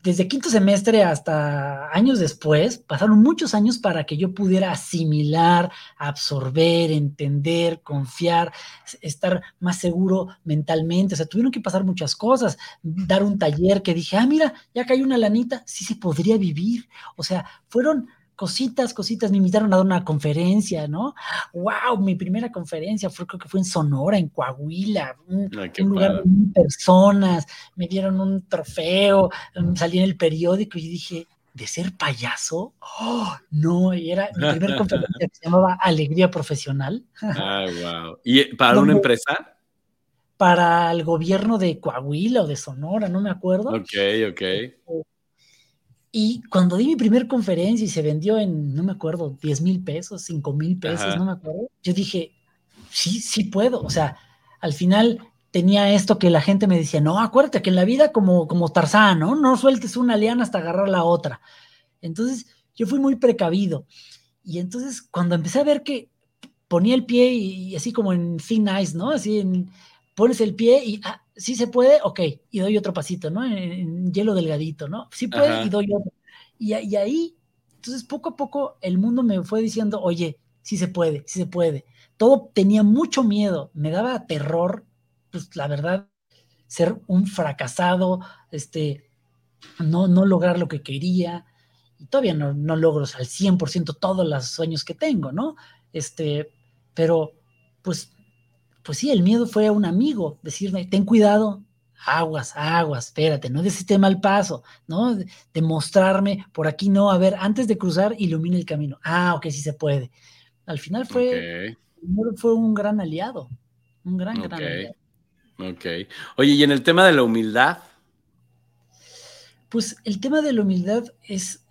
desde quinto semestre hasta años después, pasaron muchos años para que yo pudiera asimilar, absorber, entender, confiar, estar más seguro mentalmente. O sea, tuvieron que pasar muchas cosas. Dar un taller que dije, ah, mira, ya hay una lanita, sí se podría vivir. O sea, fueron cositas, cositas, me invitaron a dar una conferencia, ¿no? ¡Wow! Mi primera conferencia fue, creo que fue en Sonora, en Coahuila, un, lugar de personas, me dieron un trofeo, mm, salí en el periódico y dije, ¿de ser payaso? ¡Oh! No, y era mi primera conferencia que se llamaba Alegría Profesional. ¡Ah, wow! ¿Y para una empresa? Para el gobierno de Coahuila o de Sonora, no me acuerdo. Ok, ok. Y cuando di mi primer conferencia y se vendió en, no me acuerdo, 10 mil pesos, 5 mil pesos, no me acuerdo, yo dije, sí, sí puedo. O sea, al final tenía esto que la gente me decía, no, acuérdate que en la vida como, como Tarzán, ¿no? No sueltes una liana hasta agarrar la otra. Entonces, yo fui muy precavido. Y entonces, cuando empecé a ver que ponía el pie y, así como en thin ice, ¿no? Así en, pones el pie y, ah, sí se puede, ok, y doy otro pasito, ¿no? En, hielo delgadito, ¿no? Sí puede y doy otro. Y, y, ahí, entonces poco a poco el mundo me fue diciendo, oye, sí se puede, sí se puede. Todo tenía mucho miedo, me daba terror, pues la verdad, ser un fracasado, este, no, no lograr lo que quería. Y todavía no, no logro al 100% todos los sueños que tengo, ¿no? Este, pero pues pues sí, el miedo fue a un amigo, decirme, ten cuidado, aguas, aguas, espérate, no des mal paso, ¿no? De, mostrarme, por aquí no, a ver, antes de cruzar, ilumina el camino. Ah, ok, sí se puede. Al final fue, fue un gran aliado, un gran, gran aliado. Ok. Oye, y en el tema de la humildad. Pues el tema de la humildad es,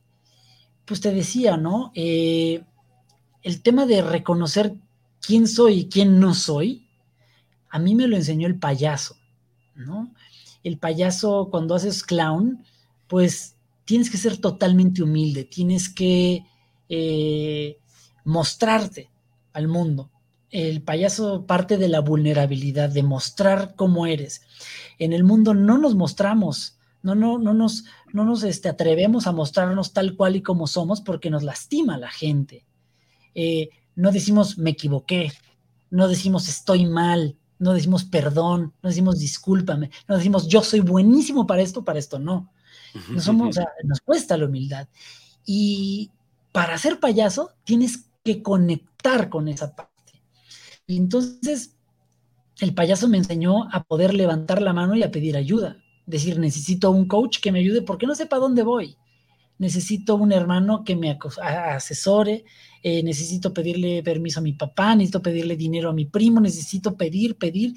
pues te decía, ¿no? Eh, el tema de reconocer quién soy y quién no soy, a mí me lo enseñó el payaso, ¿no? El payaso, cuando haces clown, pues tienes que ser totalmente humilde, tienes que eh, mostrarte al mundo. El payaso parte de la vulnerabilidad, de mostrar cómo eres. En el mundo no nos mostramos, no, no, no nos, no nos este, atrevemos a mostrarnos tal cual y como somos porque nos lastima la gente. Eh, no decimos me equivoqué, no decimos estoy mal, no decimos perdón, no decimos discúlpame, no decimos yo soy buenísimo para esto, para esto no. no somos, nos cuesta la humildad. Y para ser payaso tienes que conectar con esa parte. Y entonces el payaso me enseñó a poder levantar la mano y a pedir ayuda. Decir, necesito un coach que me ayude porque no sepa dónde voy necesito un hermano que me asesore, eh, necesito pedirle permiso a mi papá, necesito pedirle dinero a mi primo, necesito pedir, pedir,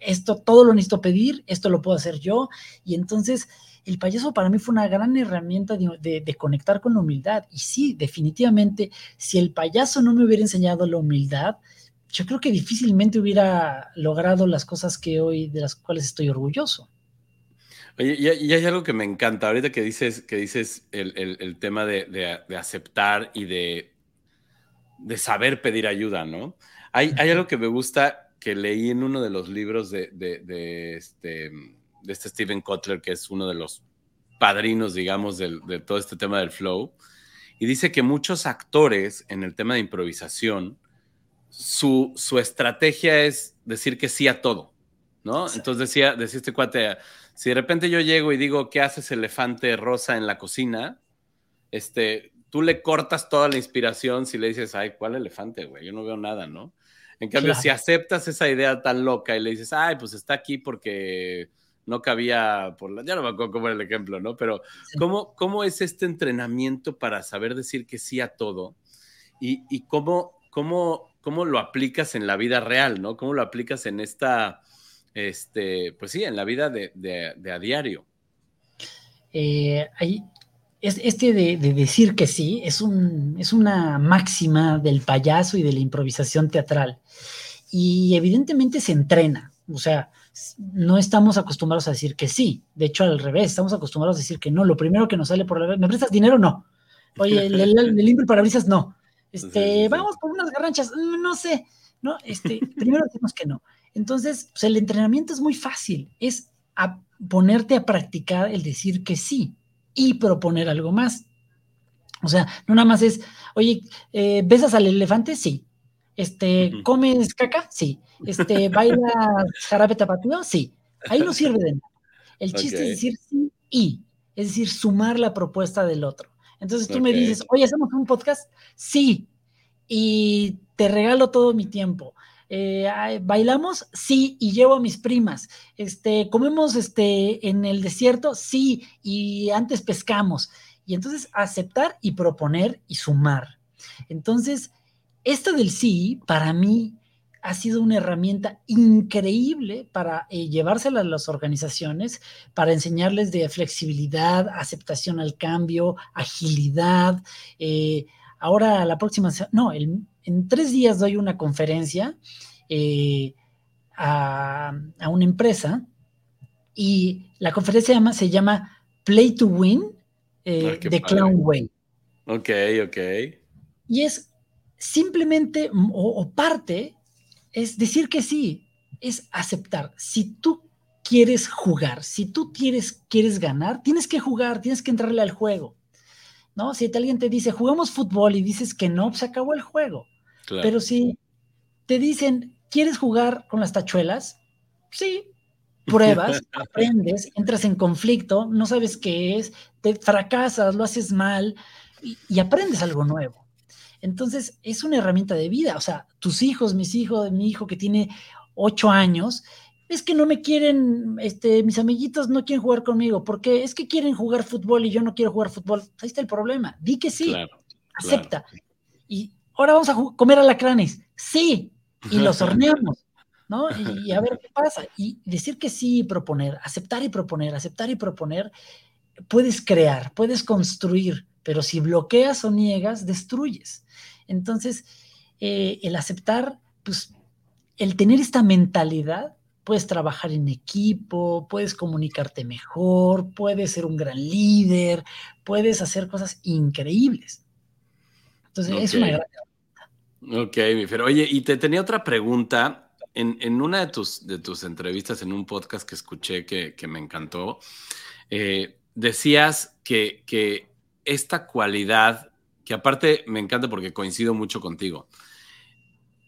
esto todo lo necesito pedir, esto lo puedo hacer yo, y entonces el payaso para mí fue una gran herramienta de, conectar con la humildad. Y sí, definitivamente, si el payaso no me hubiera enseñado la humildad, yo creo que difícilmente hubiera logrado las cosas que hoy, de las cuales estoy orgulloso. Oye, y, hay algo que me encanta, ahorita que dices, que dices el, tema de, aceptar y de, de saber pedir ayuda, ¿no? Hay, hay algo que me gusta que leí en uno de los libros de, este, de este Steven Kotler, que es uno de los padrinos, digamos, de todo este tema del flow, y dice que muchos actores en el tema de improvisación, su, su estrategia es decir que sí a todo, ¿no? Entonces decía, decía este cuate, si de repente yo llego y digo, ¿qué haces elefante rosa en la cocina? Este, tú le cortas toda la inspiración si le dices, ay, ¿cuál elefante, güey? Yo no veo nada, ¿no? En cambio, si aceptas esa idea tan loca y le dices, ay, pues está aquí porque no cabía por la... Ya no me acuerdo cómo era el ejemplo, ¿no? Pero ¿cómo, ¿cómo es este entrenamiento para saber decir que sí a todo? Y, y cómo, cómo, cómo lo aplicas en la vida real, ¿no? ¿Cómo lo aplicas en esta, este, pues sí, en la vida de, de, a diario? Eh, este de, decir que sí es, un, es una máxima del payaso y de la improvisación teatral. Y evidentemente se entrena. O sea, no estamos acostumbrados a decir que sí. De hecho, al revés, estamos acostumbrados a decir que no. Lo primero que nos sale por la vez, ¿me prestas dinero? No. Oye, el, el, limpio parabrisas, no. Este, vamos por unas garranchas, mm, no sé. No, este, primero decimos que no. Entonces, pues, el entrenamiento es muy fácil. Es a ponerte a practicar el decir que sí y proponer algo más. O sea, no nada más es, oye, eh, ¿besas al elefante? Sí. Este, ¿comes caca? Sí. Este, ¿bailas jarabe tapatío? Sí. Ahí no sirve de nada. El chiste es decir sí y, es decir, sumar la propuesta del otro. Entonces tú me dices, oye, ¿hacemos un podcast? Sí. Y te regalo todo mi tiempo. Eh, ¿Bailamos? Sí, y llevo a mis primas. Este, ¿Comemos este, en el desierto? Sí, y antes pescamos. Y entonces aceptar y proponer y sumar. Entonces, esto del sí, para mí, ha sido una herramienta increíble para eh, llevársela a las organizaciones, para enseñarles de flexibilidad, aceptación al cambio, agilidad. Eh, ahora, la próxima, no, en tres días doy una conferencia eh, a, una empresa y la conferencia se llama, se llama Play to Win de ah, Clown Way. Ok, ok. Y es simplemente o, parte, es decir que sí, es aceptar. Si tú quieres jugar, si tú quieres, quieres ganar, tienes que jugar, tienes que entrarle al juego. ¿No? Si alguien te dice, jugamos fútbol y dices que no, pues se acabó el juego. Pero si te dicen, ¿quieres jugar con las tachuelas? Sí, pruebas, aprendes, entras en conflicto, no sabes qué es, te fracasas, lo haces mal y, aprendes algo nuevo. Entonces, es una herramienta de vida. O sea, tus hijos, mis hijos, mi hijo que tiene ocho años, es que no me quieren, este, mis amiguitos no quieren jugar conmigo, porque es que quieren jugar fútbol y yo no quiero jugar fútbol. Ahí está el problema. Di que sí, acepta. Y ahora vamos a comer alacranes. Sí, y los horneamos, ¿no? Y, a ver qué pasa. Y decir que sí y proponer, aceptar y proponer, aceptar y proponer, puedes crear, puedes construir, pero si bloqueas o niegas, destruyes. Entonces, eh, el aceptar, pues, el tener esta mentalidad, puedes trabajar en equipo, puedes comunicarte mejor, puedes ser un gran líder, puedes hacer cosas increíbles. Entonces, es una gran Ok, mi Fer. Oye, y te tenía otra pregunta. En, una de tus, de tus entrevistas, en un podcast que escuché que, me encantó, eh, decías que, que esta cualidad, que aparte me encanta porque coincido mucho contigo,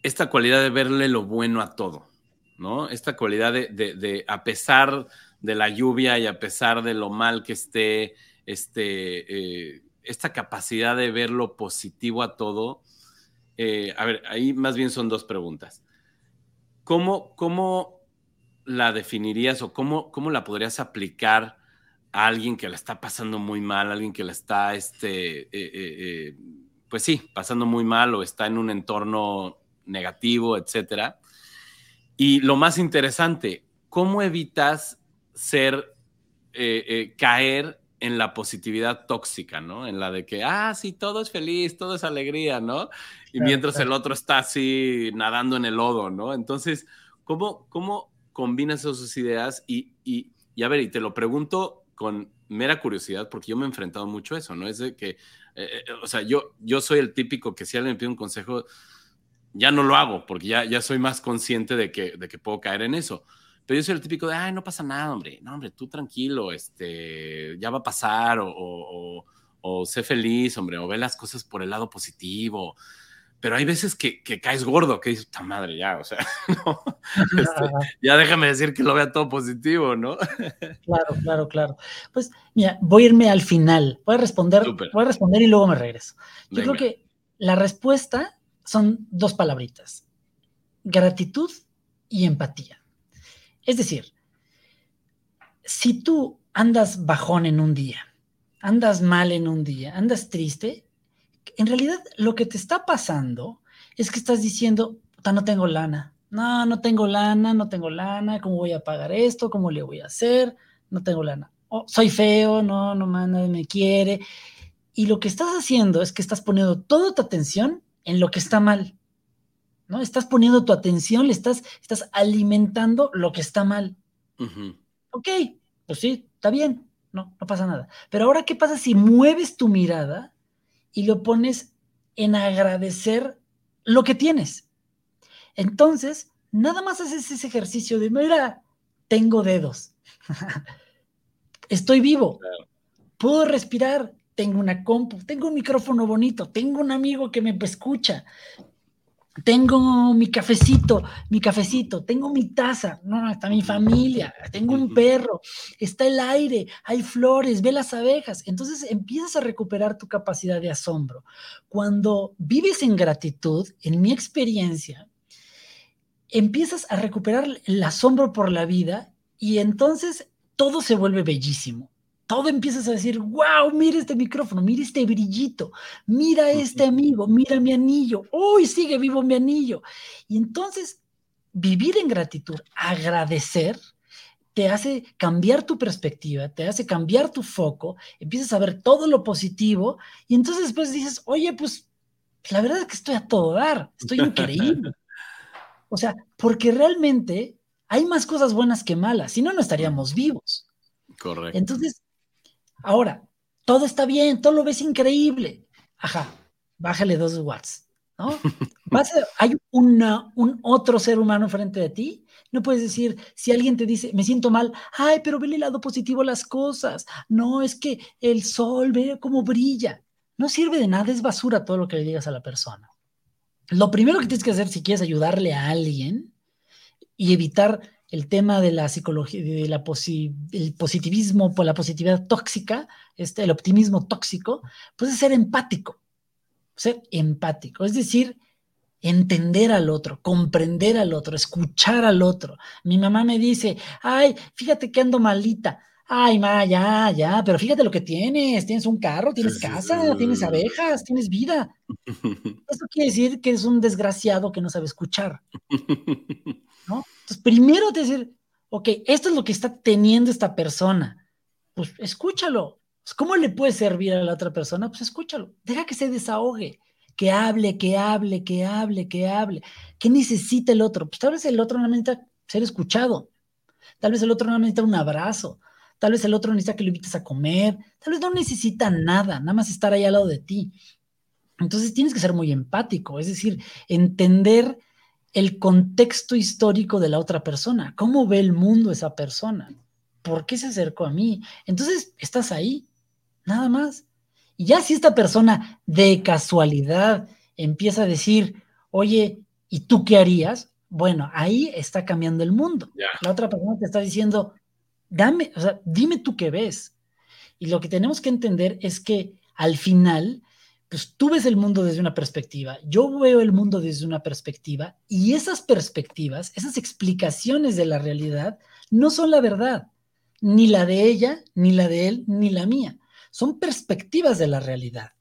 esta cualidad de verle lo bueno a todo, ¿no? Esta cualidad de, a pesar de la lluvia y a pesar de lo mal que esté, este, eh, esta capacidad de ver lo positivo a todo, eh, a ver, ahí más bien son dos preguntas. ¿Cómo, cómo la definirías o cómo, cómo la podrías aplicar a alguien que la está pasando muy mal, alguien que la está, este, eh, eh, pues sí, pasando muy mal o está en un entorno negativo, etcétera? Y lo más interesante, ¿cómo evitas ser caer en la positividad tóxica, ¿no? En la de que, ah, sí, todo es feliz, todo es alegría, ¿no? Y mientras el otro está así nadando en el lodo, ¿no? Entonces, ¿cómo, cómo combinas esas ideas? Y, y, y, a ver, y te lo pregunto con mera curiosidad, porque yo me he enfrentado mucho a eso, ¿no? Es de que, eh, o sea, yo, yo soy el típico que si alguien me pide un consejo, ya no lo hago, porque ya, ya soy más consciente de que, de que puedo caer en eso pero yo soy el típico de, ay, no pasa nada, hombre, no, hombre, tú tranquilo, este, ya va a pasar, o, o, sé feliz, hombre, o ve las cosas por el lado positivo. Pero hay veces que, que caes gordo, que dices, puta madre, ya, o sea, no, este, ya déjame decir que lo vea todo positivo, ¿no? claro, claro, claro. Pues mira, voy a irme al final, voy a responder, voy a responder y luego me regreso. Yo creo que la respuesta son dos palabritas, gratitud y empatía. Es decir, si tú andas bajón en un día, andas mal en un día, andas triste, en realidad lo que te está pasando es que estás diciendo, no tengo lana, no, no tengo lana, no tengo lana, ¿cómo voy a pagar esto? ¿Cómo le voy a hacer? No tengo lana. Oh, soy feo, no, no, me quiere. Y lo que estás haciendo es que estás poniendo toda tu atención en lo que está mal. ¿No? Estás poniendo tu atención, le estás, estás alimentando lo que está mal. Ok, pues sí, está bien, no, no pasa nada. Pero ahora, ¿qué pasa si mueves tu mirada y lo pones en agradecer lo que tienes? Entonces, nada más haces ese ejercicio de, mira, tengo dedos, estoy vivo, puedo respirar, tengo una compu, tengo un micrófono bonito, tengo un amigo que me escucha, tengo mi cafecito, mi cafecito, tengo mi taza, no, está mi familia, tengo un perro, está el aire, hay flores, ve las abejas. Entonces empiezas a recuperar tu capacidad de asombro. Cuando vives en gratitud, en mi experiencia, empiezas a recuperar el asombro por la vida y entonces todo se vuelve bellísimo todo empiezas a decir, wow, mira este micrófono, mira este brillito, mira este amigo, mira mi anillo, uy, sigue vivo mi anillo. Y entonces, vivir en gratitud, agradecer, te hace cambiar tu perspectiva, te hace cambiar tu foco, empiezas a ver todo lo positivo y entonces después dices, oye, pues la verdad es que estoy a todo dar, estoy increíble. O sea, porque realmente hay más cosas buenas que malas, si no, no estaríamos vivos. Correcto. Entonces, Ahora, todo está bien, todo lo ves increíble. Ajá, bájale dos watts, ¿no? hay un otro ser humano frente de ti. No puedes decir, si alguien te dice, me siento mal, ay, pero ve el lado positivo a las cosas. No, es que el sol, ve cómo brilla. No sirve de nada, es basura todo lo que le digas a la persona. Lo primero que tienes que hacer si quieres ayudarle a alguien y evitar el tema de la psicología, de la el positivismo, la positividad tóxica, este, el optimismo tóxico, pues es ser empático, ser empático, es decir, entender al otro, comprender al otro, escuchar al otro. Mi mamá me dice, ay, fíjate que ando malita. Ay, ma, ya, ya, pero fíjate lo que tienes. Tienes un carro, tienes casa, tienes abejas, tienes vida. Eso quiere decir que es un desgraciado que no sabe escuchar. ¿no? Primero decir, ok, esto es lo que está teniendo esta persona. Pues escúchalo. Pues, ¿Cómo le puede servir a la otra persona? Pues escúchalo. Deja que se desahogue. Que hable, que hable, que hable, que hable. ¿Qué necesita el otro? Pues tal vez el otro no necesita ser escuchado. Tal vez el otro no necesita un abrazo. Tal vez el otro necesita que lo invites a comer. Tal vez no necesita nada, nada más estar ahí al lado de ti. Entonces tienes que ser muy empático, es decir, entender el contexto histórico de la otra persona, cómo ve el mundo esa persona, por qué se acercó a mí. Entonces, estás ahí, nada más. Y ya si esta persona de casualidad empieza a decir, oye, ¿y tú qué harías? Bueno, ahí está cambiando el mundo. La otra persona te está diciendo, dame, o sea, dime tú qué ves. Y lo que tenemos que entender es que al final pues tú ves el mundo desde una perspectiva, yo veo el mundo desde una perspectiva y esas perspectivas, esas explicaciones de la realidad no son la verdad, ni la de ella, ni la de él, ni la mía. Son perspectivas de la realidad,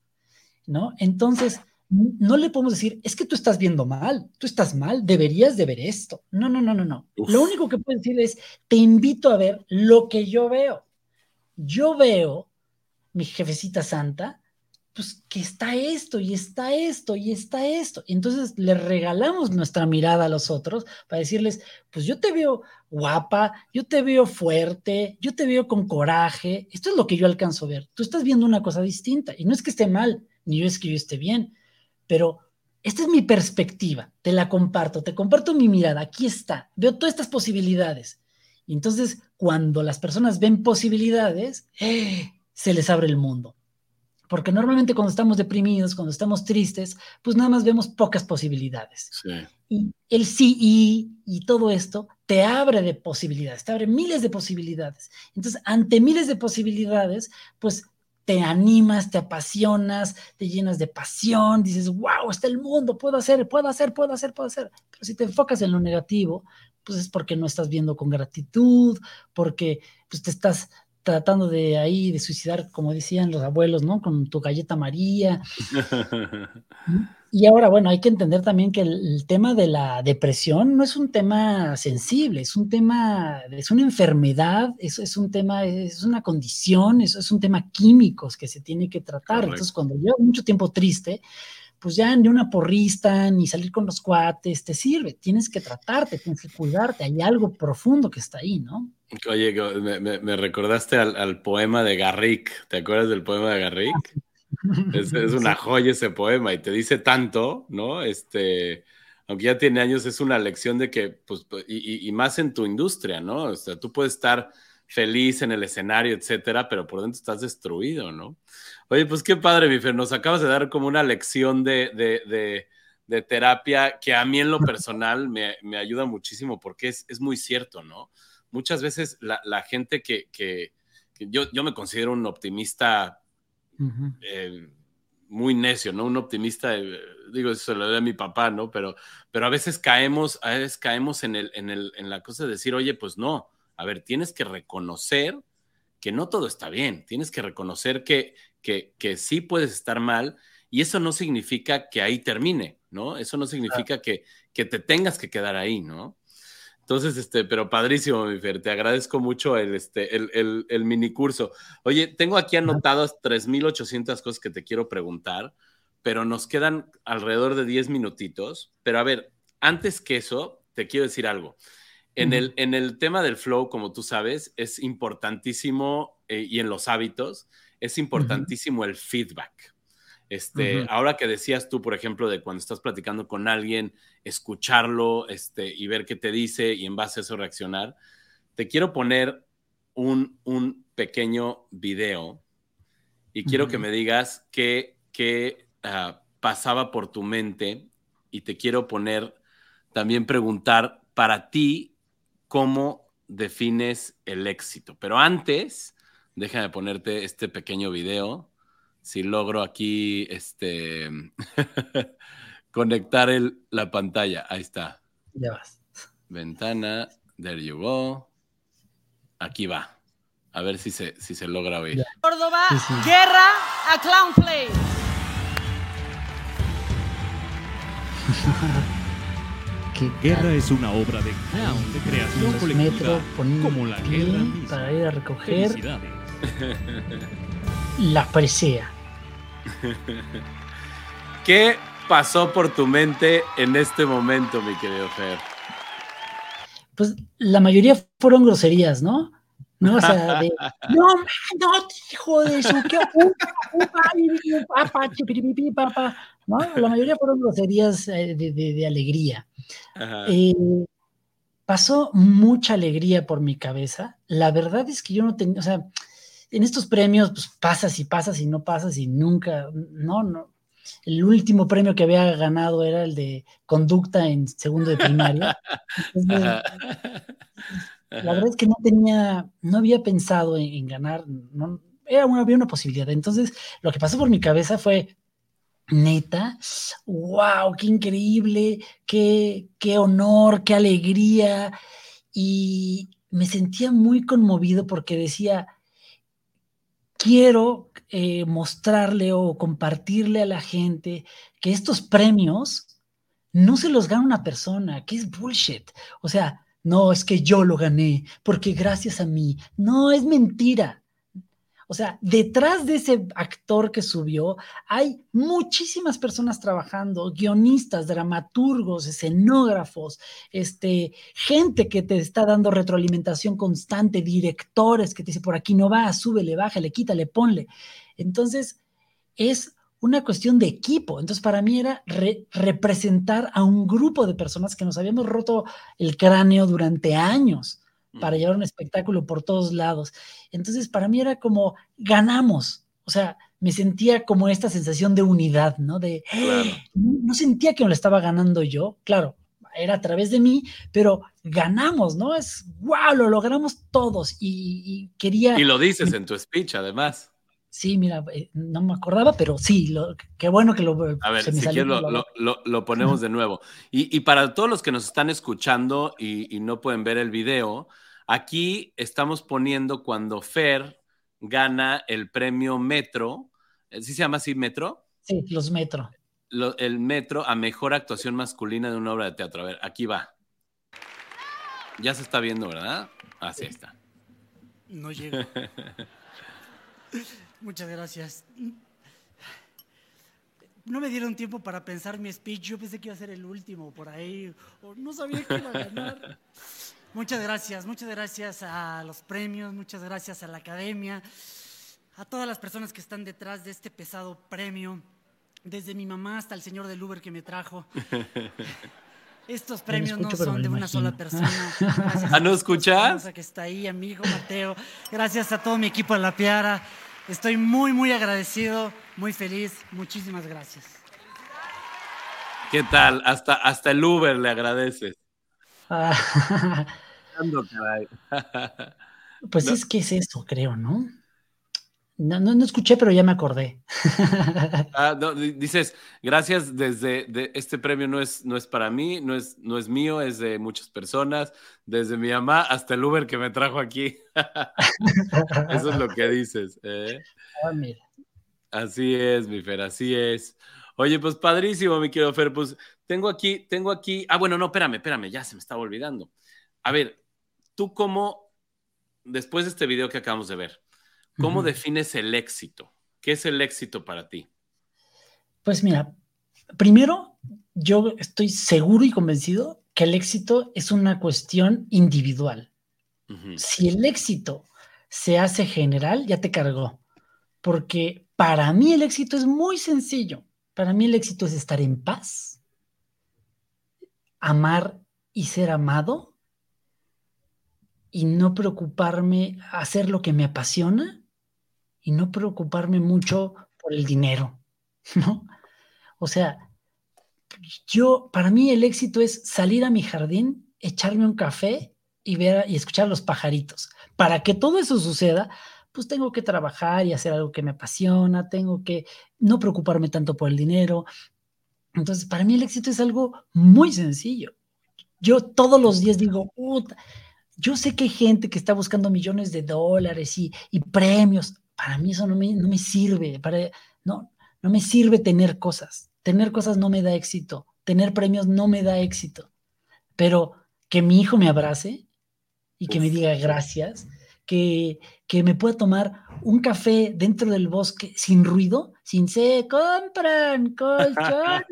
¿no? Entonces, no le podemos decir, es que tú estás viendo mal, tú estás mal, deberías de ver esto. No, no, no, no, no. Lo único que puedo decir es, te invito a ver lo que yo veo. yo veo, mi jefecita santa, pues que está esto y está esto y está esto. Entonces le regalamos nuestra mirada a los otros para decirles, pues yo te veo guapa, yo te veo fuerte, yo te veo con coraje. Esto es lo que yo alcanzo a ver. Tú estás viendo una cosa distinta y no es que esté mal, ni yo es que yo esté bien, pero esta es mi perspectiva, te la comparto, te comparto mi mirada, aquí está, veo todas estas posibilidades. Y entonces, cuando las personas ven posibilidades, ¡eh! se les abre el mundo. Porque normalmente cuando estamos deprimidos, cuando estamos tristes, pues nada más vemos pocas posibilidades. Y el sí y, y todo esto te abre de posibilidades, te abre miles de posibilidades. Entonces, ante miles de posibilidades, pues te animas, te apasionas, te llenas de pasión, dices, wow, está el mundo, puedo hacer, puedo hacer, puedo hacer, puedo hacer. Pero si te enfocas en lo negativo, pues es porque no estás viendo con gratitud, porque pues, te estás tratando de ahí, de suicidar, como decían los abuelos, ¿no? Con tu galleta María. y ahora, bueno, hay que entender también que el, tema de la depresión no es un tema sensible, es un tema, es una enfermedad, es, es un tema, es una condición, es, es un tema químicos que se tiene que tratar. Entonces, cuando llevas mucho tiempo triste, pues ya ni una porrista, ni salir con los cuates te sirve. Tienes que tratarte, tienes que cuidarte. Hay algo profundo que está ahí, ¿no? Oye, me, recordaste al, poema de Garrick. ¿Te acuerdas del poema de Garrick? Ah, es, una joya ese poema y te dice tanto, ¿no? Este, aunque ya tiene años, es una lección de que, pues, y, y más en tu industria, ¿no? O sea, tú puedes estar feliz en el escenario, etcétera, pero por dentro estás destruido, ¿no? Oye, pues qué padre, mi Fer, nos acabas de dar como una lección de, de, de, terapia que a mí en lo personal me, me ayuda muchísimo porque es, es, muy cierto, ¿no? Muchas veces la, la gente que, que, yo, yo, me considero un optimista eh, muy necio, ¿no? Un optimista, eh, digo, eso lo doy a mi papá, ¿no? Pero, pero a veces caemos, a veces caemos en, el, en, el, en la cosa de decir, oye, pues no, a ver, tienes que reconocer que no todo está bien, tienes que reconocer que, que, que sí puedes estar mal y eso no significa que ahí termine, ¿no? Eso no significa que, que te tengas que quedar ahí, ¿no? Entonces, este, pero padrísimo, mi Fer, te agradezco mucho el, este, el, el, el mini curso. Oye, tengo aquí anotadas 3.800 cosas que te quiero preguntar, pero nos quedan alrededor de 10 minutitos. Pero a ver, antes que eso, te quiero decir algo. En, el, en el tema del flow, como tú sabes, es importantísimo, eh, y en los hábitos, es importantísimo el feedback. Este, Ahora que decías tú, por ejemplo, de cuando estás platicando con alguien, escucharlo este, y ver qué te dice y en base a eso reaccionar, te quiero poner un, un pequeño video y quiero que me digas qué, qué ah, pasaba por tu mente y te quiero poner, también preguntar para ti, cómo defines el éxito. Pero antes, déjame ponerte este pequeño video. Si logro aquí este, conectar el, la pantalla. Ahí está. Ya vas. Ventana, there you go. Aquí va. A ver si se, si se logra oír. Córdoba, guerra a Clown Play. Guerra es una obra de clown, de creación colectiva, como la guerra para ir a recoger la presea. ¿Qué pasó por tu mente en este momento, mi querido Fer? Pues la mayoría fueron groserías, ¿no? ¿no? O sea, de, no, no, hijo de su, qué papá, ¿no? La mayoría fueron groserías eh, de, de, de alegría. Eh, pasó mucha alegría por mi cabeza. La verdad es que yo no tenía, o sea, en estos premios, pues pasas y pasas y no pasas y nunca, no, no. El último premio que había ganado era el de conducta en segundo de primaria. la verdad es que no tenía, no había pensado en, ganar, no, era una, había una posibilidad. Entonces, lo que pasó por mi cabeza fue, Neta, wow, qué increíble, qué, qué honor, qué alegría. Y me sentía muy conmovido porque decía, quiero eh, mostrarle o compartirle a la gente que estos premios no se los gana una persona, que es bullshit. O sea, no, es que yo lo gané, porque gracias a mí. No, es mentira. O sea, detrás de ese actor que subió hay muchísimas personas trabajando, guionistas, dramaturgos, escenógrafos, este, gente que te está dando retroalimentación constante, directores que te dice por aquí no va, súbele, bájale, quítale, ponle. Entonces, es una cuestión de equipo. Entonces, para mí era representar a un grupo de personas que nos habíamos roto el cráneo durante años para llevar un espectáculo por todos lados. Entonces, para mí era como, ganamos. O sea, me sentía como esta sensación de unidad, ¿no? De, no, sentía que me lo estaba ganando yo, claro, era a través de mí, pero ganamos, ¿no? Es, wow, lo logramos todos y, quería... Y lo dices en tu speech, además. Sí, mira, eh, no me acordaba, pero sí, qué bueno que lo... A ver, si quieres lo, ponemos de nuevo. Y, para todos los que nos están escuchando y, y no pueden ver el video, Aquí estamos poniendo cuando Fer gana el premio Metro, ¿sí se llama así Metro? Sí, los Metro. el Metro a mejor actuación masculina de una obra de teatro. A ver, aquí va. Ya se está viendo, ¿verdad? Así está. No llego. Muchas gracias. No me dieron tiempo para pensar mi speech. Yo pensé que iba a ser el último por ahí. no sabía que iba a ganar. Muchas gracias, muchas gracias a los premios, muchas gracias a la academia, a todas las personas que están detrás de este pesado premio, desde mi mamá hasta el señor del Uber que me trajo. Estos premios no son de una sola persona. ¿Ah, no escuchas? que está ahí, amigo Mateo. Gracias a todo mi equipo de La Piara. Estoy muy, muy agradecido, muy feliz. Muchísimas gracias. ¿Qué tal? Hasta, hasta el Uber le agradeces. pues es que es eso, creo, ¿no? No, no, escuché, pero ya me acordé. Ah, dices, gracias desde este premio no es, no es para mí, no es, no es mío, es de muchas personas, desde mi mamá hasta el Uber que me trajo aquí. Eso es lo que dices. ¿eh? Ah, así es, mi Fer, así es. Oye, pues padrísimo, mi querido Fer, pues tengo aquí, tengo aquí. Ah, bueno, no, espérame, espérame, ya se me estaba olvidando. A ver, tú cómo, después de este video que acabamos de ver, ¿cómo defines el éxito? ¿Qué es el éxito para ti? Pues mira, primero, yo estoy seguro y convencido que el éxito es una cuestión individual. Si el éxito se hace general, ya te cargó. Porque para mí el éxito es muy sencillo. Para mí el éxito es estar en paz, amar y ser amado y no preocuparme hacer lo que me apasiona y no preocuparme mucho por el dinero, ¿no? O sea, yo, para mí el éxito es salir a mi jardín, echarme un café y ver y escuchar los pajaritos. Para que todo eso suceda, pues tengo que trabajar y hacer algo que me apasiona, tengo que no preocuparme tanto por el dinero, entonces, para mí el éxito es algo muy sencillo. Yo todos los días digo, yo sé que hay gente que está buscando millones de dólares y, premios. Para mí eso no me, no me sirve. Para, no, no me sirve tener cosas. Tener cosas no me da éxito. Tener premios no me da éxito. Pero que mi hijo me abrace y que me diga gracias, que, que me pueda tomar un café dentro del bosque sin ruido, sin se compran colchones,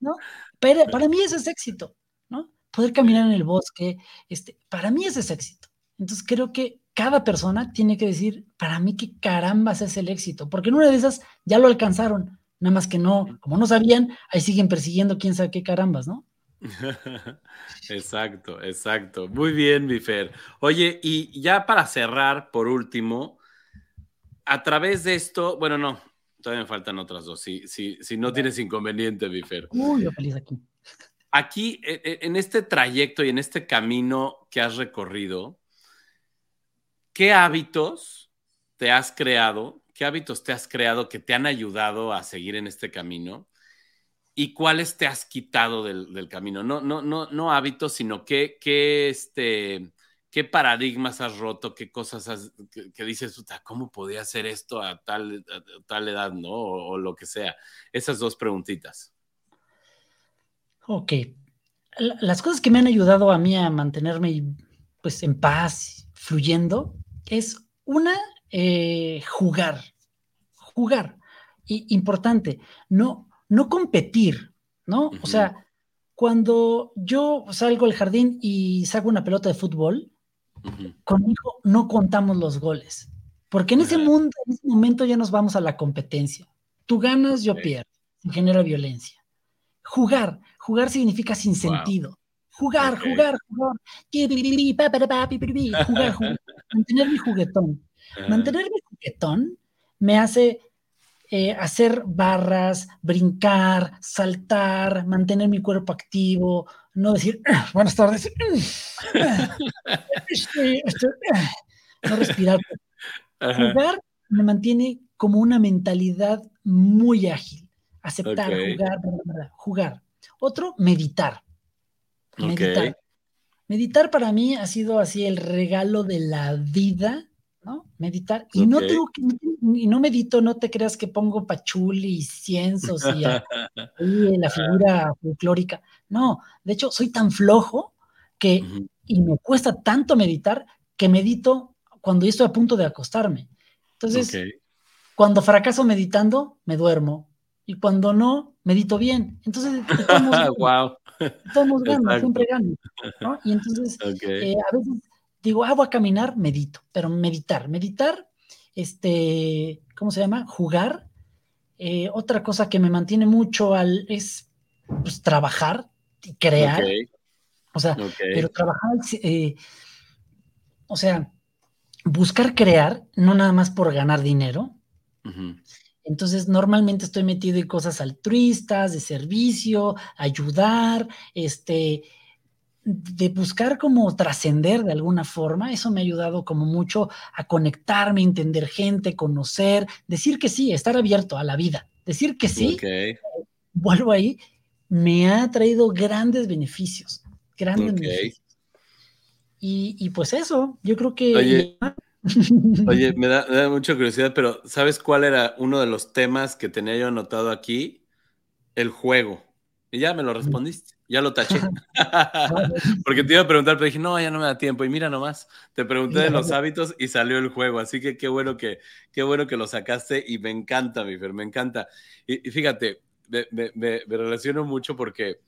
¿no? Pero para mí eso es éxito, ¿no? Poder caminar en el bosque, este, para mí eso es éxito. Entonces creo que cada persona tiene que decir, para mí qué carambas es el éxito, porque en una de esas ya lo alcanzaron, nada más que no, como no sabían, ahí siguen persiguiendo quién sabe qué carambas, ¿no? exacto, exacto. Muy bien, Bifer. Oye, y ya para cerrar, por último, a través de esto, bueno, no, todavía me faltan otras dos. Si, si, si no tienes inconveniente, Bifer. Uy, feliz aquí. Aquí, e, e, en este trayecto y en este camino que has recorrido, ¿qué hábitos te has creado? ¿Qué hábitos te has creado que te han ayudado a seguir en este camino? y cuáles te has quitado del, camino. No, no, no, no hábitos, sino qué, qué, este, qué paradigmas has roto, qué cosas has, que, dices, ¿cómo podía hacer esto a tal, tal edad, no? O, lo que sea. Esas dos preguntitas. Ok. Las cosas que me han ayudado a mí a mantenerme pues en paz, fluyendo, es una, eh, jugar, jugar. Y importante, no, no competir, ¿no? O sea, cuando yo salgo al jardín y saco una pelota de fútbol, conmigo no contamos los goles. Porque en ese mundo, en ese momento ya nos vamos a la competencia. Tú ganas, yo pierdo. Se genera violencia. Jugar, jugar significa sin sentido. Jugar, jugar, jugar. Jugar, jugar. Mantener mi juguetón. Mantener mi juguetón me hace eh, hacer barras, brincar, saltar, mantener mi cuerpo activo, no decir ah, buenas tardes, este, este, no respirar. Jugar me mantiene como una mentalidad muy ágil. Aceptar, jugar, jugar. Otro, meditar. Meditar. Meditar para mí ha sido así el regalo de la vida ¿no? Meditar. Y no tengo que, y no medito, no te creas que pongo pachuli y cienzos y, la figura folclórica. No, de hecho, soy tan flojo que, y me cuesta tanto meditar, que medito cuando estoy a punto de acostarme. Entonces, cuando fracaso meditando, me duermo. Y cuando no, medito bien. Entonces, estamos, wow. estamos ganando, siempre gano. ¿no? Y entonces, eh, a veces digo, ah, voy a caminar, medito, pero meditar, meditar, este, ¿cómo se llama? Jugar. Eh, otra cosa que me mantiene mucho al, es pues, trabajar y crear. O sea, pero trabajar, eh, o sea, buscar crear, no nada más por ganar dinero. Entonces, normalmente estoy metido en cosas altruistas, de servicio, ayudar, este, de buscar como trascender de alguna forma, eso me ha ayudado como mucho a conectarme, entender gente, conocer, decir que sí, estar abierto a la vida, decir que sí, vuelvo ahí, me ha traído grandes beneficios, grandes beneficios. Y, pues eso, yo creo que... Oye, oye me, da, me da mucha curiosidad, pero ¿sabes cuál era uno de los temas que tenía yo anotado aquí? El juego. Y ya me lo respondiste. Ya lo taché. Porque te iba a preguntar, pero dije, no, ya no me da tiempo. Y mira nomás, te pregunté de los hábitos y salió el juego. Así que qué bueno que, qué bueno que lo sacaste y me encanta, mi Fer, me encanta. Y, fíjate, me, relaciono mucho porque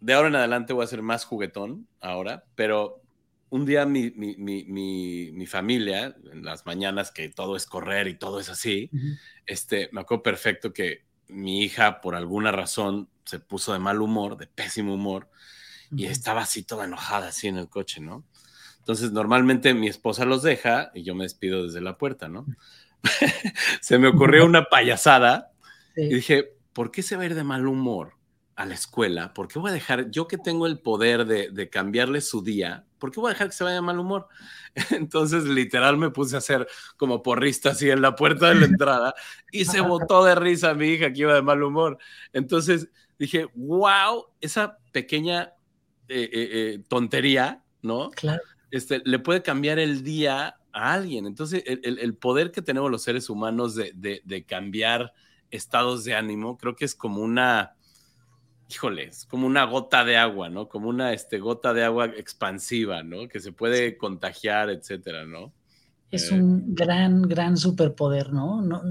de ahora en adelante voy a ser más juguetón ahora, pero un día mi, mi, mi, mi, familia, en las mañanas que todo es correr y todo es así, este, me acuerdo perfecto que mi hija, por alguna razón, se puso de mal humor, de pésimo humor, y estaba así toda enojada, así en el coche, ¿no? Entonces, normalmente mi esposa los deja y yo me despido desde la puerta, ¿no? se me ocurrió una payasada y dije, ¿por qué se va a ir de mal humor a la escuela? ¿Por qué voy a dejar, yo que tengo el poder de, de cambiarle su día, ¿por qué voy a dejar que se vaya de mal humor? Entonces, literal, me puse a hacer como porrista así en la puerta de la entrada y se botó de risa mi hija que iba de mal humor. Entonces, dije, wow, esa pequeña eh, eh, eh, tontería, ¿no? Claro. Este, le puede cambiar el día a alguien. Entonces, el, poder que tenemos los seres humanos de, cambiar estados de ánimo, creo que es como una, híjole, es como una gota de agua, ¿no? Como una este, gota de agua expansiva, ¿no? Que se puede contagiar, etcétera, ¿no? Es un gran, gran superpoder, ¿no? no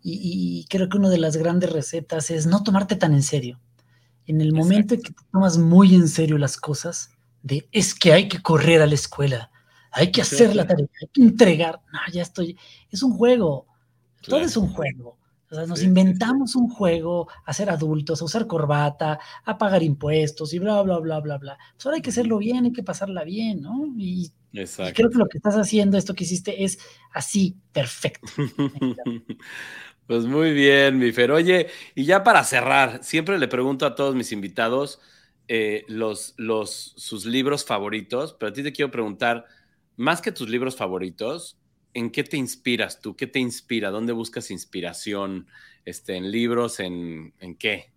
y, y, creo que una de las grandes recetas es no tomarte tan en serio en el momento en que te tomas muy en serio las cosas, de es que hay que correr a la escuela, hay que hacer la tarea, hay que entregar, no, ya estoy, es un juego, todo es un juego. O sea, nos inventamos un juego a ser adultos, a usar corbata, a pagar impuestos y bla, bla, bla, bla, bla. Pues ahora hay que hacerlo bien, hay que pasarla bien, ¿no? Y, y creo que lo que estás haciendo, esto que hiciste, es así, perfecto. Pues muy bien, mi Fer. Oye, y ya para cerrar, siempre le pregunto a todos mis invitados eh, los, los, sus libros favoritos, pero a ti te quiero preguntar, más que tus libros favoritos, ¿en qué te inspiras tú? ¿Qué te inspira? ¿Dónde buscas inspiración? Este, ¿En libros? ¿En, en qué?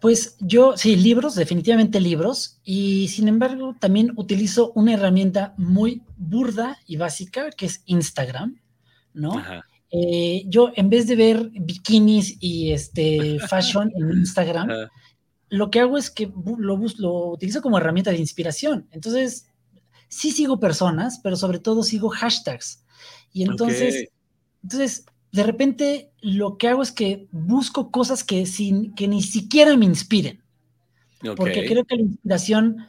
Pues yo, sí, libros, definitivamente libros, y sin embargo también utilizo una herramienta muy burda y básica que es Instagram, ¿no? Ajá. Eh, yo en vez de ver bikinis y este fashion en Instagram, lo que hago es que lo, lo utilizo como herramienta de inspiración. Entonces, sí sigo personas, pero sobre todo sigo hashtags. Y entonces, entonces, de repente lo que hago es que busco cosas que, sin, que ni siquiera me inspiren. Porque creo que la inspiración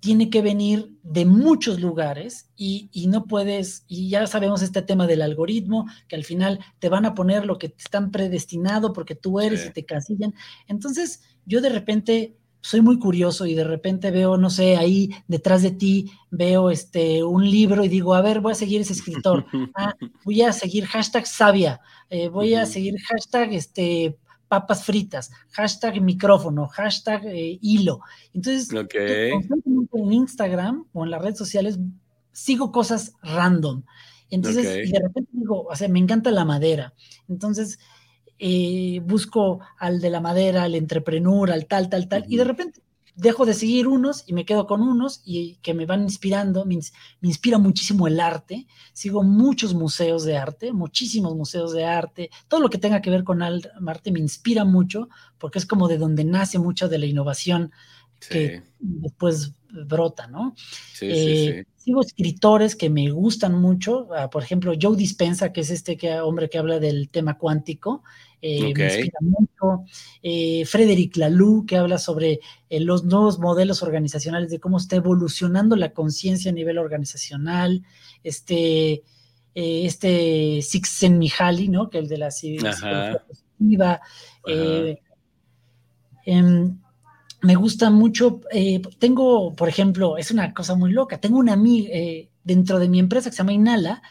tiene que venir de muchos lugares y, no puedes, y ya sabemos este tema del algoritmo, que al final te van a poner lo que te están predestinado porque tú eres y te casillan. Entonces, yo de repente soy muy curioso y de repente veo, no sé, ahí detrás de ti veo este un libro y digo, a ver, voy a seguir ese escritor, ah, voy a seguir hashtag sabia, eh, voy a seguir hashtag este papas fritas, hashtag micrófono, hashtag eh, hilo. Entonces, constantemente en Instagram o en las redes sociales sigo cosas random. Entonces, de repente digo, o sea, me encanta la madera. Entonces, eh, busco al de la madera, al entrepreneur, al tal, tal, tal, y de repente dejo de seguir unos y me quedo con unos y que me van inspirando, me, inspira muchísimo el arte, sigo muchos museos de arte, muchísimos museos de arte, todo lo que tenga que ver con arte me inspira mucho porque es como de donde nace mucha de la innovación que después brota, ¿no? Sí, sí, eh, sigo escritores que me gustan mucho, ah, por ejemplo, Joe Dispensa, que es este que, hombre que habla del tema cuántico, eh, me inspira mucho. Eh, Frederick Laloux, que habla sobre eh, los nuevos modelos organizacionales, de cómo está evolucionando la conciencia a nivel organizacional. Este, este Mihaly, ¿no? Que el de la psicología positiva. Em, me gusta mucho, tengo, por ejemplo, es una cosa muy loca, tengo una amiga, dentro de mi empresa que se llama Inhala,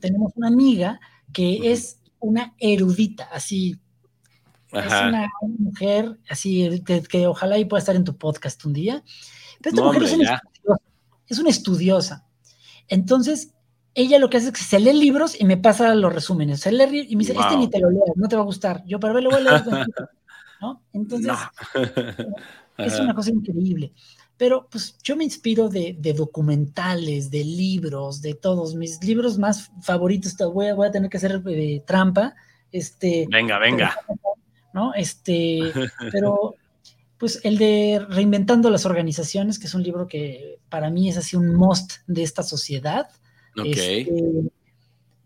tenemos una amiga que es una erudita, así. Es una, mujer así que, ojalá y pueda estar en tu podcast un día. Pero esta mujer es, una estudiosa, es una estudiosa. Entonces, ella lo que hace es que se lee libros y me pasa los resúmenes. Se lee y me dice, este ni te lo leas, no te va a gustar. Yo, pero lo voy a leer. ¿no? Entonces, es una cosa increíble. Pero pues yo me inspiro de, documentales, de libros, de todos. Mis libros más favoritos, voy a, voy a tener que hacer de eh, trampa. Este, venga, venga. ¿No? Este, pero pues el de Reinventando las Organizaciones, que es un libro que para mí es así un must de esta sociedad. Ok. Este,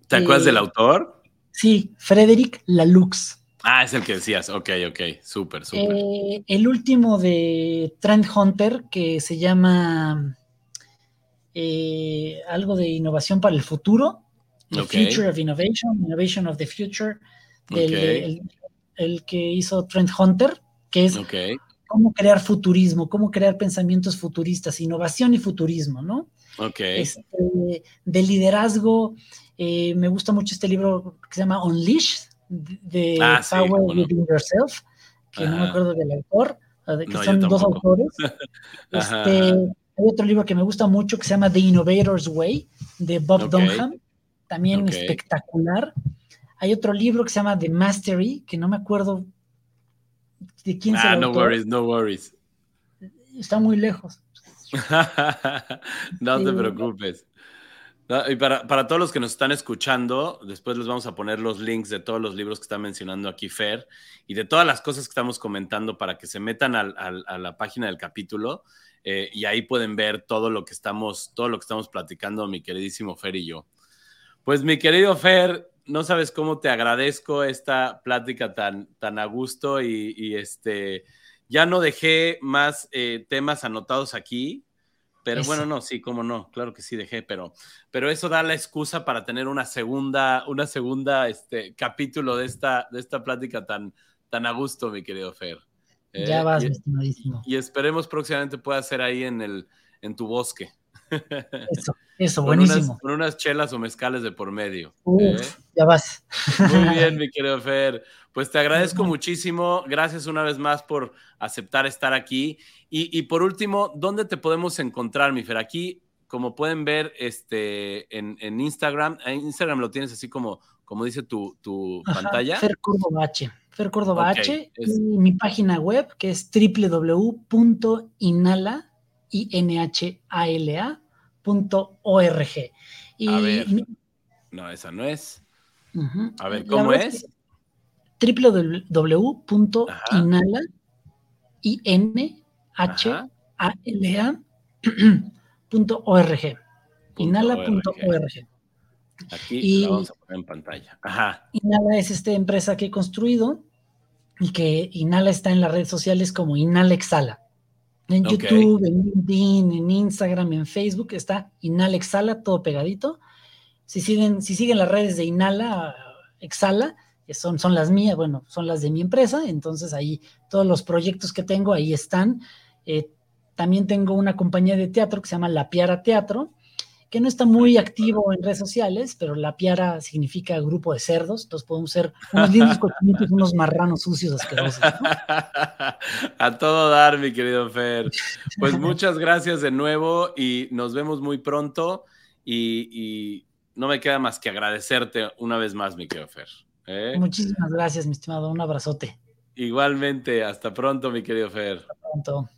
¿Te acuerdas del eh, autor? Sí, Frederick Laloux. Ah, es el que decías, ok, ok, súper, súper. Eh, el último de Trend Hunter, que se llama eh, algo de innovación para el futuro, The Future of Innovation, Innovation of the Future, el, que hizo Trend Hunter, que es cómo crear futurismo, cómo crear pensamientos futuristas, innovación y futurismo, ¿no? Ok. Este, de liderazgo, eh, me gusta mucho este libro que se llama Unleashed, de ah, Power Within Yourself, que no me acuerdo del autor, que son dos autores. este, hay otro libro que me gusta mucho que se llama The Innovator's Way, de Bob Dunham, también espectacular. Hay otro libro que se llama The Mastery, que no me acuerdo de quién ah, no worries, no worries. Está muy lejos. no te preocupes. Y para, todos los que nos están escuchando, después les vamos a poner los links de todos los libros que está mencionando aquí Fer y de todas las cosas que estamos comentando para que se metan a la página del capítulo eh, y ahí pueden ver todo lo que estamos, todo lo que estamos platicando mi queridísimo Fer y yo. Pues mi querido Fer, no sabes cómo te agradezco esta plática tan, tan a gusto y, este, ya no dejé más eh, temas anotados aquí pero bueno, no, sí, cómo no, claro que sí dejé, pero, pero eso da la excusa para tener una segunda, una segunda este, capítulo de esta, de esta plática tan, tan a gusto, mi querido Fer. ya eh, vas, estimadísimo. Y esperemos próximamente pueda ser ahí en, el, en tu bosque. Eso, eso, buenísimo. con unas chelas o mezcales de por medio. ¿eh? Ya vas. Muy bien, mi querido Fer. Pues te agradezco muchísimo. Gracias una vez más por aceptar estar aquí. Y, por último, ¿dónde te podemos encontrar, mi Fer? Aquí, como pueden ver este, en, Instagram, en Instagram lo tienes así como, como dice tu, pantalla. Fer Córdoba H. Fer Córdoba H. Y mi página web, que es www.inhala, Y, a ver. No, esa no es. A ver, ¿cómo es? www.inhala, Inhala.org. Aquí lo vamos a poner en pantalla. Ajá. Inhala es esta empresa que he construido y que Inhala está en las redes sociales como Inhala Exhala. En YouTube, en LinkedIn, en Instagram, en Facebook está Inhala Exhala, todo pegadito. Si siguen, si siguen las redes de Inhala Exhala, son, son las mías, bueno, son las de mi empresa, entonces ahí todos los proyectos que tengo ahí están. Eh, también tengo una compañía de teatro que se llama La Piara Teatro, que no está muy activo en redes sociales, pero La Piara significa grupo de cerdos, entonces podemos ser unos lindos cochinitos, unos marranos sucios, asquerosos. A todo dar, mi querido Fer. Pues muchas gracias de nuevo y nos vemos muy pronto y, y no me queda más que agradecerte una vez más, mi querido Fer. ¿Eh? Muchísimas gracias, mi estimado. Un abrazote. Igualmente, hasta pronto, mi querido Fer. Hasta pronto.